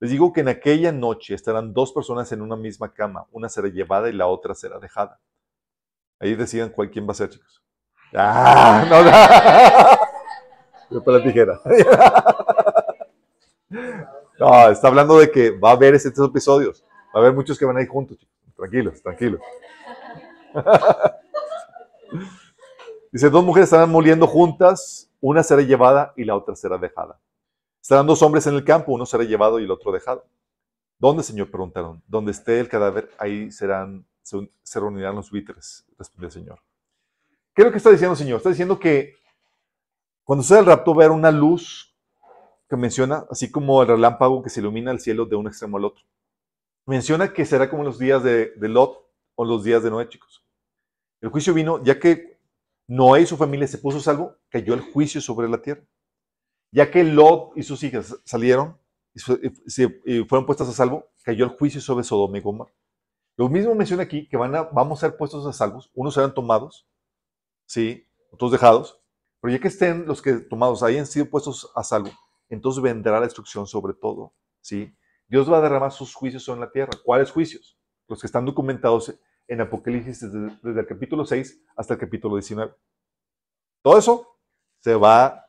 Les digo que en aquella noche estarán dos personas en una misma cama. Una será llevada y la otra será dejada. Ahí decidan cuál quién va a ser, chicos. Ah, no, no. Yo para la tijera. No, está hablando de que va a haber estos episodios. Va a haber muchos que van a ir juntos. Tranquilos, tranquilos. Dice, dos mujeres estarán moliendo juntas, una será llevada y la otra será dejada. Estarán dos hombres en el campo, uno será llevado y el otro dejado. ¿Dónde, Señor? Preguntaron. Donde esté el cadáver, ahí serán, se, reunirán los buitres, respondió el Señor. ¿Qué es lo que está diciendo Señor? Está diciendo que cuando sucede el rapto va una luz que menciona, así como el relámpago que se ilumina el cielo de un extremo al otro. Menciona que será como los días de, Lot o los días de Noé, chicos. El juicio vino, ya que Noé y su familia se puso a salvo, cayó el juicio sobre la tierra. Ya que Lot y sus hijas salieron y fueron puestas a salvo, cayó el juicio sobre Sodoma y Gomorra. Lo mismo menciona aquí que van a, vamos a ser puestos a salvos, unos serán tomados, sí, otros dejados, pero ya que estén los que tomados hayan sido puestos a salvo, entonces vendrá la destrucción sobre todo, ¿sí? Dios va a derramar sus juicios sobre la tierra. ¿Cuáles juicios? Los que están documentados en Apocalipsis desde, el capítulo 6 hasta el capítulo 19. Todo eso se va,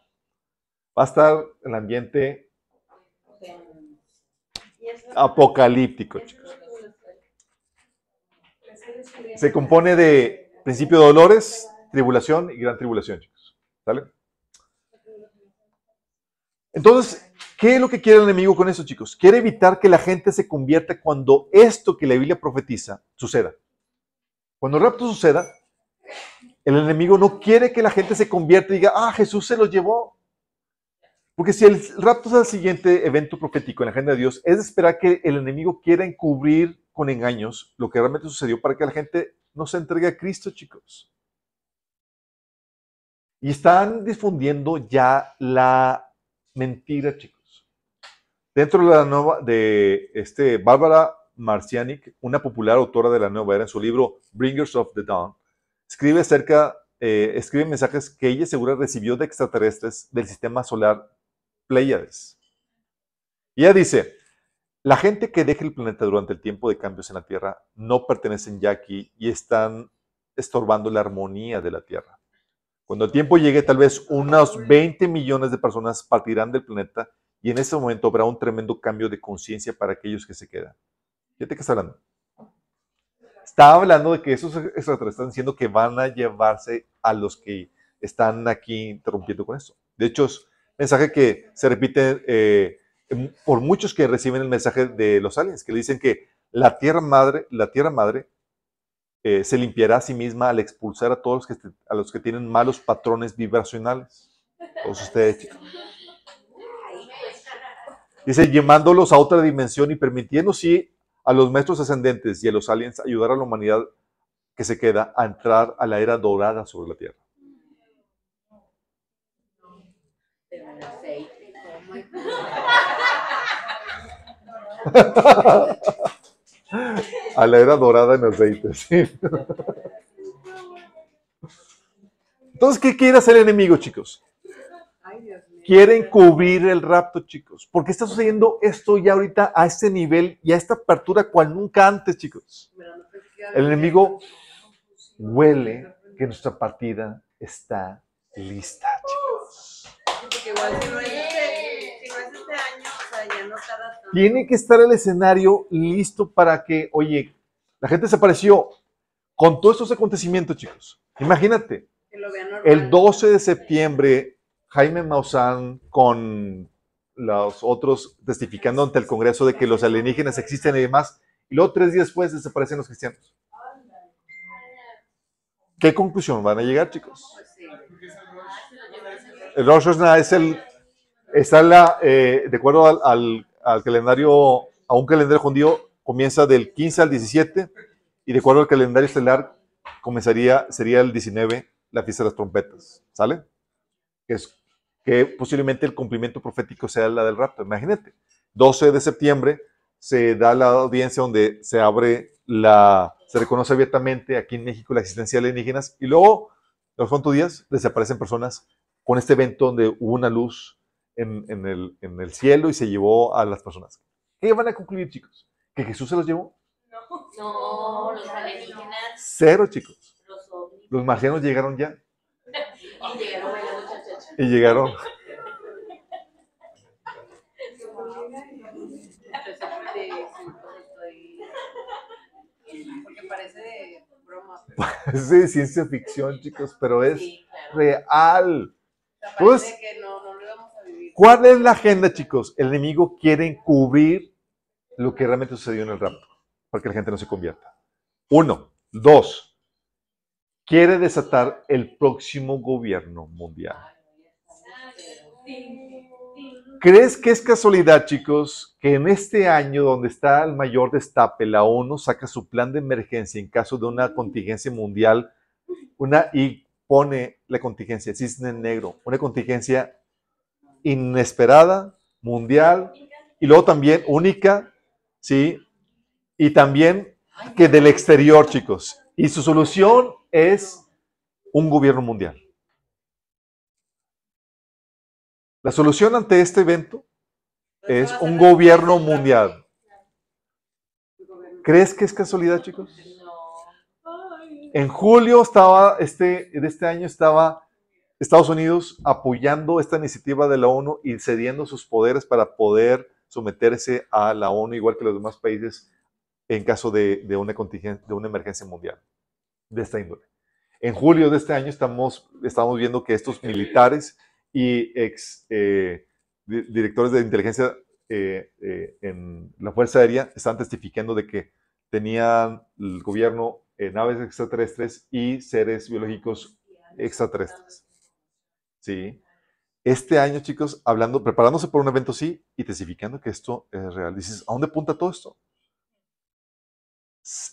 va a estar en el ambiente apocalíptico, chicos. Se compone de principio de dolores, tribulación y gran tribulación, chicos. ¿Sale? Entonces, ¿qué es lo que quiere el enemigo con eso, chicos? Quiere evitar que la gente se convierta cuando esto que la Biblia profetiza suceda. Cuando el rapto suceda, El enemigo no quiere que la gente se convierta y diga, ah, Jesús se los llevó. Porque si el rapto es el siguiente evento profético en la agenda de Dios, es esperar que el enemigo quiera encubrir con engaños lo que realmente sucedió para que la gente no se entregue a Cristo, chicos. Y están difundiendo ya la mentira, chicos. Dentro de la nueva, de este, Bárbara Marcianic, una popular autora de la nueva era, en su libro Bringers of the Dawn, escribe acerca, eh, escribe mensajes que ella segura recibió de extraterrestres del sistema solar Pleiades. Y ella dice, la gente que deje el planeta durante el tiempo de cambios en la Tierra no pertenecen ya aquí y están estorbando la armonía de la Tierra. Cuando el tiempo llegue, tal vez unos 20 millones de personas partirán del planeta y en ese momento habrá un tremendo cambio de conciencia para aquellos que se quedan. Fíjate que está hablando. Está hablando de que esos extraterrestres están diciendo que van a llevarse a los que están aquí interrumpiendo con eso. De hecho, es mensaje que se repite eh, por muchos que reciben el mensaje de los aliens, que le dicen que la Tierra Madre, la Tierra Madre eh, se limpiará a sí misma al expulsar a todos los que, a los que tienen malos patrones vibracionales. Todos ustedes, chicos. Dice, llamándolos a otra dimensión y permitiendo, sí, a los maestros ascendentes y a los aliens ayudar a la humanidad que se queda a entrar a la era dorada sobre la Tierra. A la era dorada en aceite, sí. Entonces, ¿qué quiere hacer el enemigo, chicos? Quieren cubrir el rapto, chicos. Porque está sucediendo esto ya ahorita a este nivel y a esta apertura cual nunca antes, chicos. El enemigo huele que nuestra partida está lista, chicos. Porque igual si no es este, si no es este año, o sea, ya no tarda tanto. Tiene que estar el escenario listo para que, oye, la gente se apareció con todos estos acontecimientos, chicos. Imagínate, el 12 de septiembre, Jaime Maussan con los otros testificando ante el Congreso de que los alienígenas existen y demás, y luego tres días después desaparecen los cristianos. ¿Qué conclusión van a llegar, chicos? Pues. El Rosh Hashanah es el, está la, eh, de acuerdo al, al- al calendario, a un calendario judío, comienza del 15 al 17, y de acuerdo al calendario estelar, comenzaría, sería el 19, la fiesta de las trompetas, ¿sale? Que, posiblemente el cumplimiento profético sea la del rapto. Imagínate, 12 de septiembre se da la audiencia donde se abre la, se reconoce abiertamente aquí en México la existencia de alienígenas, y luego, los cuantos días, desaparecen personas con este evento donde hubo una luz en, en el, en el cielo y se llevó a las personas. ¿Qué van a concluir, chicos? ¿Que Jesús se los llevó? No, los alienígenas, Cero, chicos. los. Los marcianos llegaron ya Y llegaron bailando cha-cha-cha. y llegaron. Porque parece de broma. pero- Es de ciencia ficción, chicos, pero es Sí, claro. real. o sea, Pues- parece que no, no lo íbamos a vivir. ¿Cuál es la agenda, chicos? El enemigo quiere encubrir lo que realmente sucedió en el rapto, para que la gente no se convierta. Uno. Dos. Quiere desatar el próximo gobierno mundial. ¿Crees que es casualidad, chicos, que en este año donde está el mayor destape, la ONU saca su plan de emergencia en caso de una contingencia mundial una, y pone la contingencia cisne negro, una contingencia inesperada, mundial, y luego también única, ¿sí? Y también que del exterior, chicos. Y su solución es un gobierno mundial. La solución ante este evento es un gobierno mundial. ¿Crees que es casualidad, chicos? En julio estaba, este, de este año estaba Estados Unidos apoyando esta iniciativa de la ONU y cediendo sus poderes para poder someterse a la ONU, igual que los demás países, en caso de, una, contingencia, de una emergencia mundial de esta índole. En julio de este año estamos, estamos viendo que estos militares y ex eh, di- directores de inteligencia eh, eh, en la Fuerza Aérea están testificando de que tenían el gobierno naves extraterrestres y seres biológicos extraterrestres. ¿Sí? Este año, chicos, hablando, preparándose por un evento así y testificando que esto es real. Dices, ¿a dónde apunta todo esto?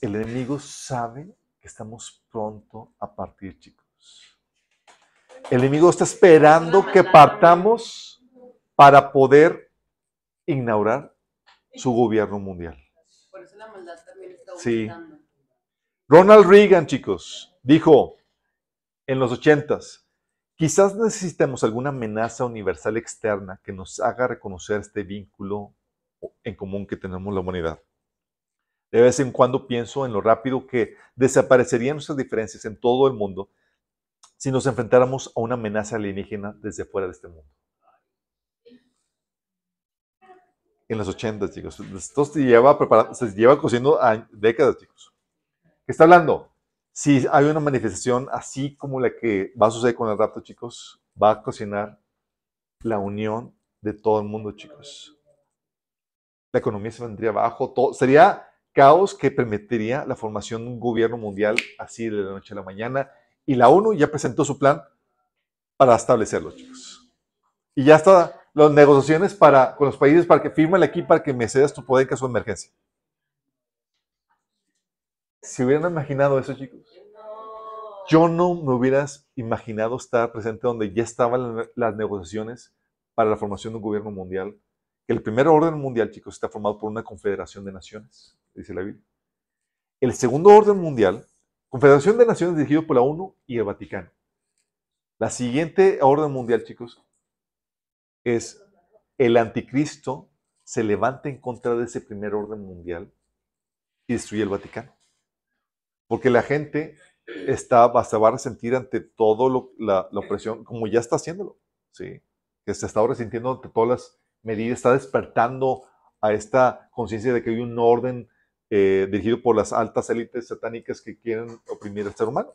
El enemigo sabe que estamos pronto a partir, chicos. El enemigo está esperando que partamos para poder inaugurar su gobierno mundial. Por eso la maldad también está Sí. Ronald Reagan, chicos, dijo en los ochentas, quizás necesitemos alguna amenaza universal externa que nos haga reconocer este vínculo en común que tenemos la humanidad. De vez en cuando pienso en lo rápido que desaparecerían nuestras diferencias en todo el mundo si nos enfrentáramos a una amenaza alienígena desde fuera de este mundo. En los ochentas, chicos. Esto se lleva, se lleva cociendo a décadas, chicos. ¿Qué está hablando? Si hay una manifestación así como la que va a suceder con el rapto, chicos, va a cocinar la unión de todo el mundo, chicos. La economía se vendría abajo, todo, sería caos que permitiría la formación de un gobierno mundial así de la noche a la mañana. Y la ONU ya presentó su plan para establecerlo, chicos. Y ya está las negociaciones para, con los países para que firmen aquí para que me cedas tu poder en caso de emergencia. Si hubieran imaginado eso, chicos. Yo no me hubieras imaginado estar presente donde ya estaban las negociaciones para la formación de un gobierno mundial. El primer orden mundial, chicos, está formado por una confederación de naciones, dice la Biblia. El segundo orden mundial, confederación de naciones dirigido por la ONU y el Vaticano. La siguiente orden mundial, chicos, es el anticristo se levanta en contra de ese primer orden mundial y destruye el Vaticano. Porque la gente está, se va a resentir ante todo lo, la, opresión, como ya está haciéndolo, ¿sí? Que se está resintiendo ante todas las medidas, está despertando a esta conciencia de que hay un orden eh, dirigido por las altas élites satánicas que quieren oprimir al ser humano.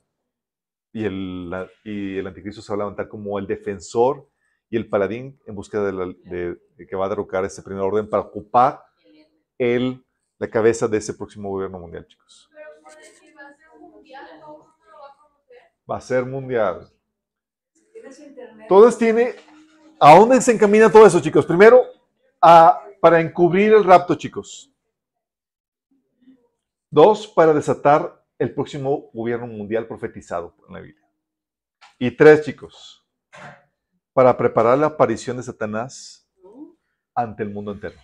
Y el, y el anticristo se va a levantar como el defensor y el paladín en búsqueda de, la, de, de que va a derrocar ese primer orden para ocupar el, la cabeza de ese próximo gobierno mundial, chicos. Va a ser mundial. Todos tiene. ¿A dónde se encamina todo eso, chicos? Primero, a, para encubrir el rapto, chicos. Dos, para desatar el próximo gobierno mundial profetizado en la Biblia. Y tres, chicos, para preparar la aparición de Satanás ante el mundo entero.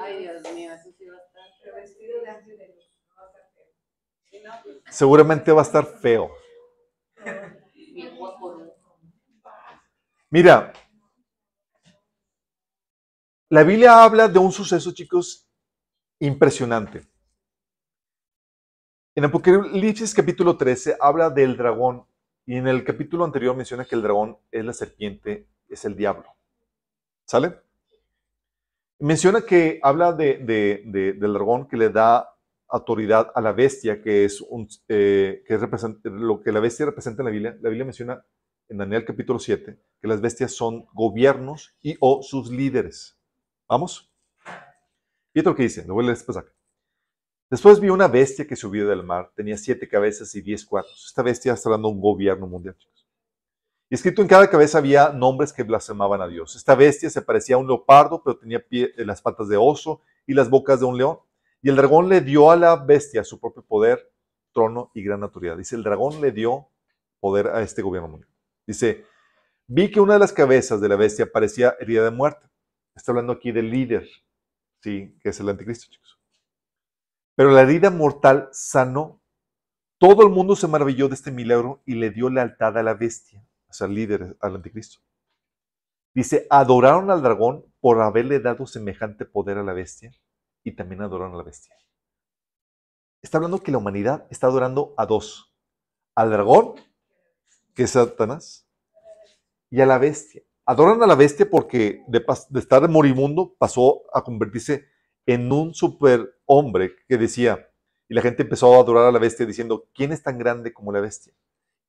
Ay, Dios mío, eso sí va a estar. Pero vestido de ángel de luz, no va a estar feo. Si no, pues, Seguramente va a estar feo. Bien guapo. Mira, la Biblia habla de un suceso, chicos, impresionante. En Apocalipsis capítulo 13 habla del dragón y en el capítulo anterior menciona que el dragón es la serpiente, es el diablo. ¿Sale? Menciona que habla de, de- de- del dragón que le da autoridad a la bestia, que es un, eh, que representa, lo que la bestia representa en la Biblia. La Biblia menciona en Daniel capítulo 7 que las bestias son gobiernos y o sus líderes. ¿Vamos? Fíjate lo que dice, lo voy a leer después vi una bestia que subió del mar, tenía siete cabezas y diez cuernos. Esta bestia está dando un gobierno mundial, chicos. Y escrito en cada cabeza había nombres que blasfemaban a Dios. Esta bestia se parecía a un leopardo, pero tenía pie- eh, las patas de oso y las bocas de un león. Y el dragón le dio a la bestia su propio poder, trono y gran autoridad. Dice, el dragón le dio poder a este gobierno mundial. Dice, vi que una de las cabezas de la bestia parecía herida de muerte. Está hablando aquí del líder, sí, que es el anticristo, chicos. Pero la herida mortal sanó. Todo el mundo se maravilló de este milagro y le dio lealtad a la bestia, o sea, al líder, al anticristo. Dice, adoraron al dragón por haberle dado semejante poder a la bestia y también adoraron a la bestia. Está hablando que la humanidad está adorando a dos. Al dragón, que es Satanás, y a la bestia. Adoran a la bestia porque de, estar moribundo pasó a convertirse en un superhombre que decía, y la gente empezó a adorar a la bestia diciendo, ¿quién es tan grande como la bestia?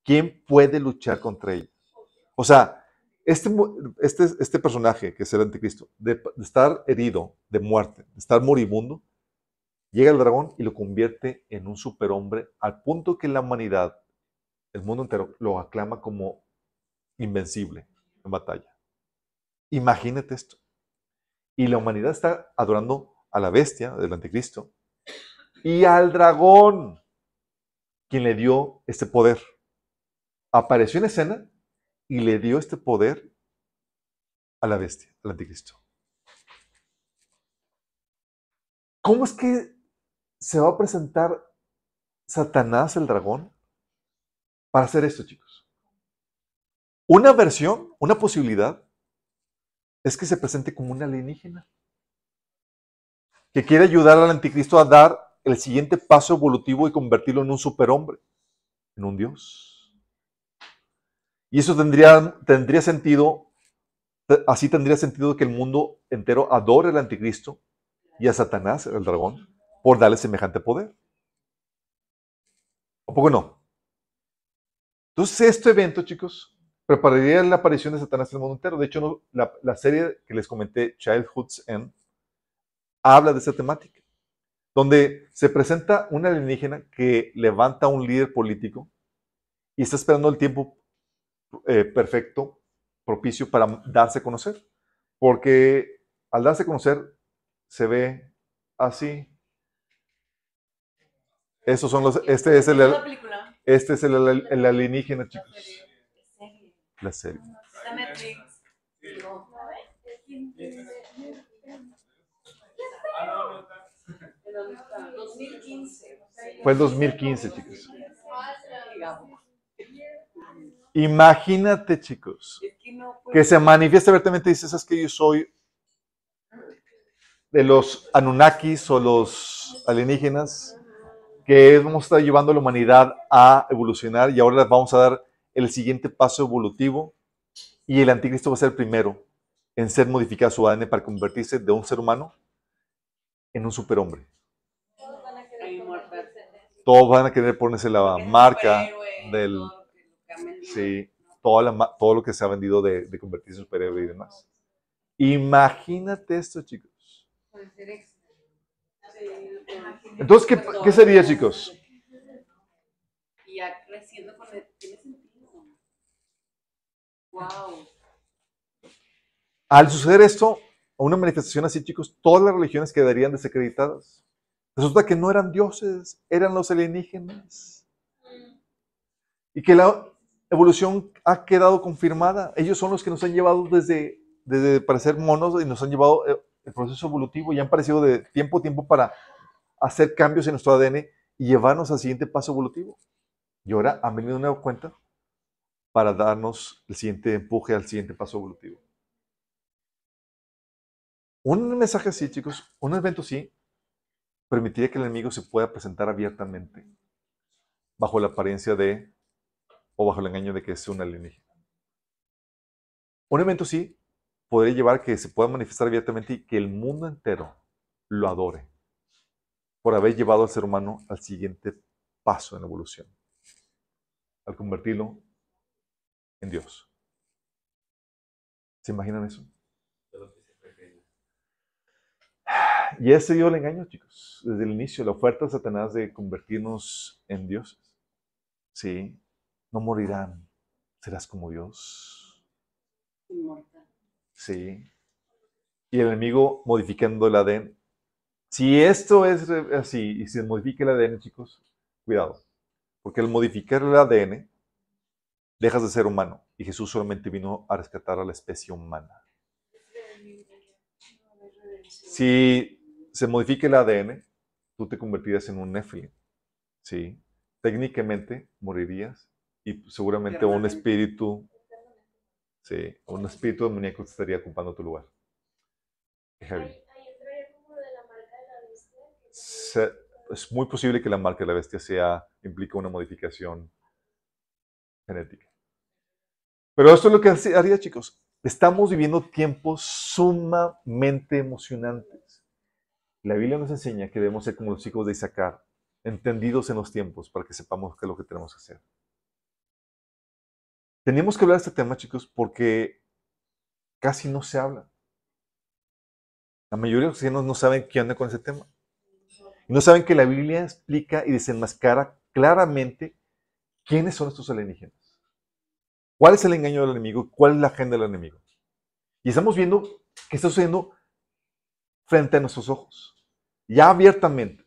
¿Quién puede luchar contra ella? O sea, este, este, este personaje, que es el anticristo, de, de estar herido, de muerte, de estar moribundo, Llega el dragón y lo convierte en un superhombre al punto que la humanidad, el mundo entero, lo aclama como invencible en batalla. Imagínate esto. Y la humanidad está adorando a la bestia del anticristo y al dragón, quien le dio este poder. Apareció en escena y le dio este poder a la bestia, al anticristo. ¿Cómo es que se va a presentar Satanás el dragón para hacer esto, chicos? Una versión, una posibilidad, es que se presente como un alienígena que quiere ayudar al anticristo a dar el siguiente paso evolutivo y convertirlo en un superhombre, en un dios. Y eso tendría, tendría sentido, así tendría sentido que el mundo entero adore al anticristo y a Satanás, el dragón, por darle semejante poder. ¿A poco no? Entonces, este evento, chicos, prepararía la aparición de Satanás en el mundo entero. De hecho, la, la, serie que les comenté, Childhood's End, habla de esa temática, donde se presenta un alienígena que levanta a un líder político y está esperando el tiempo eh, perfecto, propicio para darse a conocer. Porque al darse a conocer, se ve así. Esos son los. Este es el. Este es el, el alienígena, chicos. La serie. Fue el 2015, chicos. Imagínate, chicos, que se manifiesta abiertamente y dices, es que yo soy de los Anunnakis o los alienígenas que vamos a estar llevando a la humanidad a evolucionar y ahora les vamos a dar el siguiente paso evolutivo y el anticristo va a ser el primero en ser modificado su ADN para convertirse de un ser humano en un superhombre. Todos van a querer ponerse la marca del... Sí, todo lo que se ha vendido de, de convertirse en superhéroe y demás. Imagínate esto, chicos. Entonces, ¿qué, ¿qué sería, chicos? Y ya creciendo con el, tiene sentido. Wow. Al suceder esto, a una manifestación así, chicos, todas las religiones quedarían desacreditadas. Resulta que no eran dioses, eran los alienígenas. Y que la evolución ha quedado confirmada. Ellos son los que nos han llevado desde, desde parecer monos y nos han llevado eh, el proceso evolutivo y han aparecido de tiempo a tiempo para hacer cambios en nuestro ADN y llevarnos al siguiente paso evolutivo. Y ahora han venido una cuenta para darnos el siguiente empuje al siguiente paso evolutivo. Un mensaje así, chicos, un evento así, permitiría que el enemigo se pueda presentar abiertamente, bajo la apariencia de, o bajo el engaño de que es un alienígena. Un evento así podría llevar que se pueda manifestar abiertamente y que el mundo entero lo adore por haber llevado al ser humano al siguiente paso en la evolución, al convertirlo en Dios. ¿Se imaginan eso? Y ese dio el engaño, chicos, desde el inicio, la oferta de Satanás de convertirnos en dioses. Sí, no morirán, serás como Dios. Inmortal. Sí. Y el enemigo modificando el ADN. Si esto es así y se modifica el ADN, chicos, cuidado. Porque al modificar el ADN, dejas de ser humano. Y Jesús solamente vino a rescatar a la especie humana. Si se modifica el ADN, tú te convertirías en un Nephilim. ¿sí? Técnicamente morirías y seguramente un espíritu, sí, un espíritu demoníaco estaría ocupando tu lugar. es muy posible que la marca de la bestia sea, implica una modificación genética. Pero esto es lo que haría, chicos. Estamos viviendo tiempos sumamente emocionantes. La Biblia nos enseña que debemos ser como los hijos de Isaacar, entendidos en los tiempos para que sepamos qué es lo que tenemos que hacer. Tenemos que hablar de este tema, chicos, porque casi no se habla. La mayoría de los cristianos no saben qué onda con ese tema. Y no saben que la Biblia explica y desenmascara claramente quiénes son estos alienígenas. ¿Cuál es el engaño del enemigo? ¿Cuál es la agenda del enemigo? Y estamos viendo que está sucediendo frente a nuestros ojos, ya abiertamente,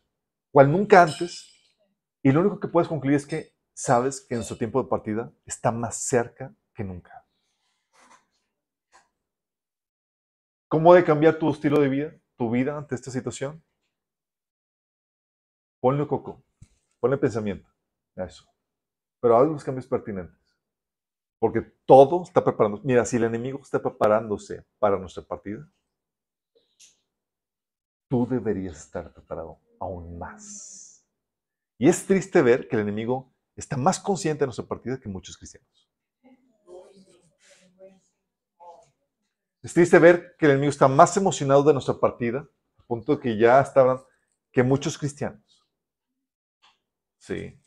cual nunca antes. Y lo único que puedes concluir es que sabes que nuestro tiempo de partida está más cerca que nunca. ¿Cómo debe cambiar tu estilo de vida, tu vida ante esta situación? Ponle coco, ponle pensamiento a eso. Pero haz los cambios pertinentes. Porque todo está preparando. Mira, si el enemigo está preparándose para nuestra partida, tú deberías estar preparado aún más. Y es triste ver que el enemigo está más consciente de nuestra partida que muchos cristianos. Es triste ver que el enemigo está más emocionado de nuestra partida, al punto que ya estaban, que muchos cristianos. Sí.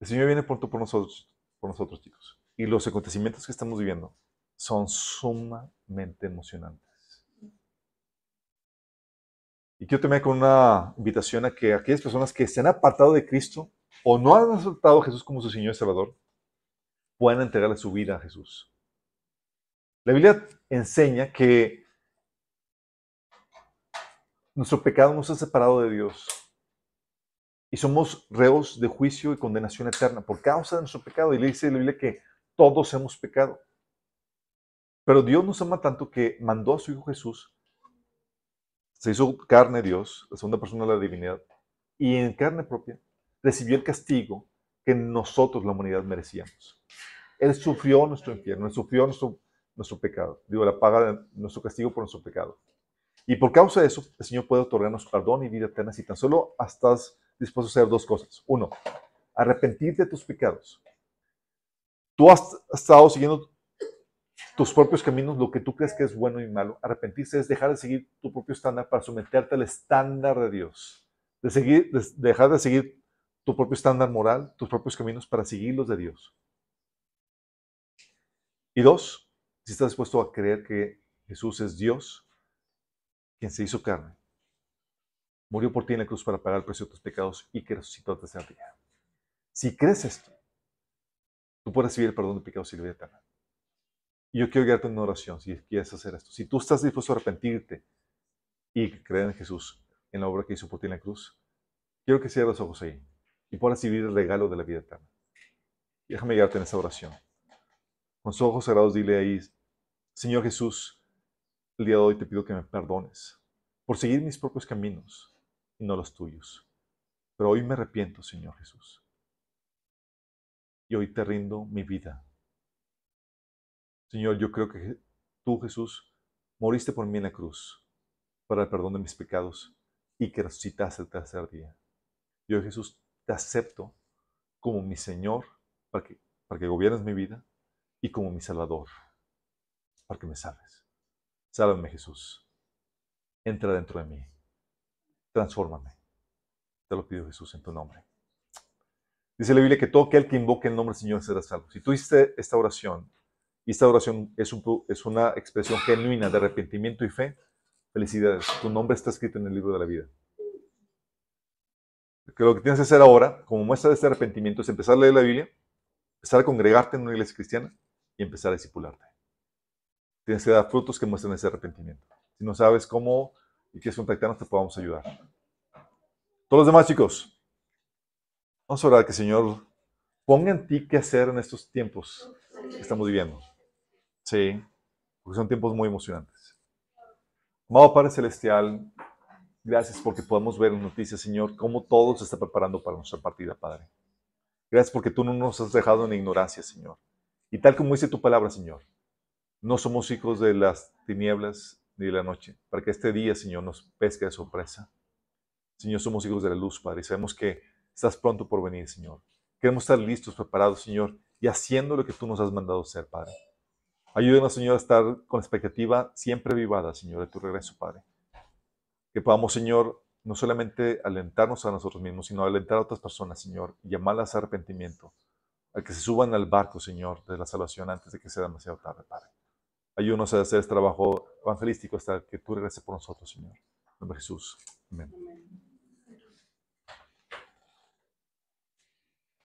El Señor viene pronto por nosotros, por nosotros, chicos. Y los acontecimientos que estamos viviendo son sumamente emocionantes. Y quiero terminar con una invitación a que aquellas personas que se han apartado de Cristo o no han aceptado a Jesús como su Señor y Salvador, puedan entregarle su vida a Jesús. La Biblia enseña que nuestro pecado nos ha separado de Dios y somos reos de juicio y condenación eterna por causa de nuestro pecado. Y le dice la Biblia que todos hemos pecado. Pero Dios nos ama tanto que mandó a su Hijo Jesús, se hizo carne Dios, la segunda persona de la divinidad, y en carne propia recibió el castigo que nosotros, la humanidad, merecíamos. Él sufrió nuestro infierno, él sufrió nuestro, nuestro pecado, digo, la paga de nuestro castigo por nuestro pecado. Y por causa de eso, el Señor puede otorgarnos perdón y vida eterna si tan solo estás dispuesto a hacer dos cosas. Uno, arrepentirte de tus pecados. Tú has estado siguiendo tus propios caminos, lo que tú crees que es bueno y malo. Arrepentirse es dejar de seguir tu propio estándar para someterte al estándar de Dios. De seguir, dejar de seguir tu propio estándar moral, tus propios caminos para seguir los de Dios. Y dos, si estás dispuesto a creer que Jesús es Dios, quien se hizo carne, murió por ti en la cruz para pagar el precio de tus pecados y que resucitó al tercer día. Si crees esto, tú puedes recibir el perdón de pecados y la vida eterna. Yo quiero guiarte en una oración si quieres hacer esto. Si tú estás dispuesto a arrepentirte y creer en Jesús, en la obra que hizo por ti en la cruz, quiero que cierres los ojos ahí y puedas recibir el regalo de la vida eterna. Déjame guiarte en esa oración. Con sus ojos cerrados, dile ahí, Señor Jesús, el día de hoy te pido que me perdones por seguir mis propios caminos y no los tuyos. Pero hoy me arrepiento, Señor Jesús. Y hoy te rindo mi vida. Señor, yo creo que tú, Jesús, moriste por mí en la cruz para el perdón de mis pecados y que resucitaste el tercer día. Yo, Jesús, te acepto como mi Señor para que, para que gobiernes mi vida y como mi Salvador para que me salves. Sálvame, Jesús. Entra dentro de mí transfórmame. Te lo pido Jesús en tu nombre. Dice la Biblia que todo aquel que invoque el nombre del Señor será salvo. Si tú hiciste esta oración, y esta oración es, un, es una expresión genuina de arrepentimiento y fe, felicidades. Tu nombre está escrito en el libro de la vida. Lo que tienes que hacer ahora, como muestra de este arrepentimiento, es empezar a leer la Biblia, empezar a congregarte en una iglesia cristiana y empezar a discipularte. Tienes que dar frutos que muestren ese arrepentimiento. Si no sabes cómo y quieres contactarnos, te podamos ayudar. Todos los demás, chicos, vamos a orar que el Señor ponga en ti qué hacer en estos tiempos que estamos viviendo. Sí, porque son tiempos muy emocionantes. Amado Padre Celestial, gracias porque podemos ver en noticias, Señor, cómo todo se está preparando para nuestra partida, Padre. Gracias porque tú no nos has dejado en ignorancia, Señor. Y tal como dice tu palabra, Señor, no somos hijos de las tinieblas ni de la noche, para que este día, Señor, nos pesque de sorpresa. Señor, somos hijos de la luz, Padre, y sabemos que estás pronto por venir, Señor. Queremos estar listos, preparados, Señor, y haciendo lo que tú nos has mandado ser, Padre. Ayúdenos, Señor, a estar con expectativa siempre vivada, Señor, de tu regreso, Padre. Que podamos, Señor, no solamente alentarnos a nosotros mismos, sino alentar a otras personas, Señor, y llamarlas a arrepentimiento, a que se suban al barco, Señor, de la salvación antes de que sea demasiado tarde, Padre. Ayúdanos a hacer este trabajo evangelístico hasta que tú regreses por nosotros, Señor. nombre de Jesús. Amén.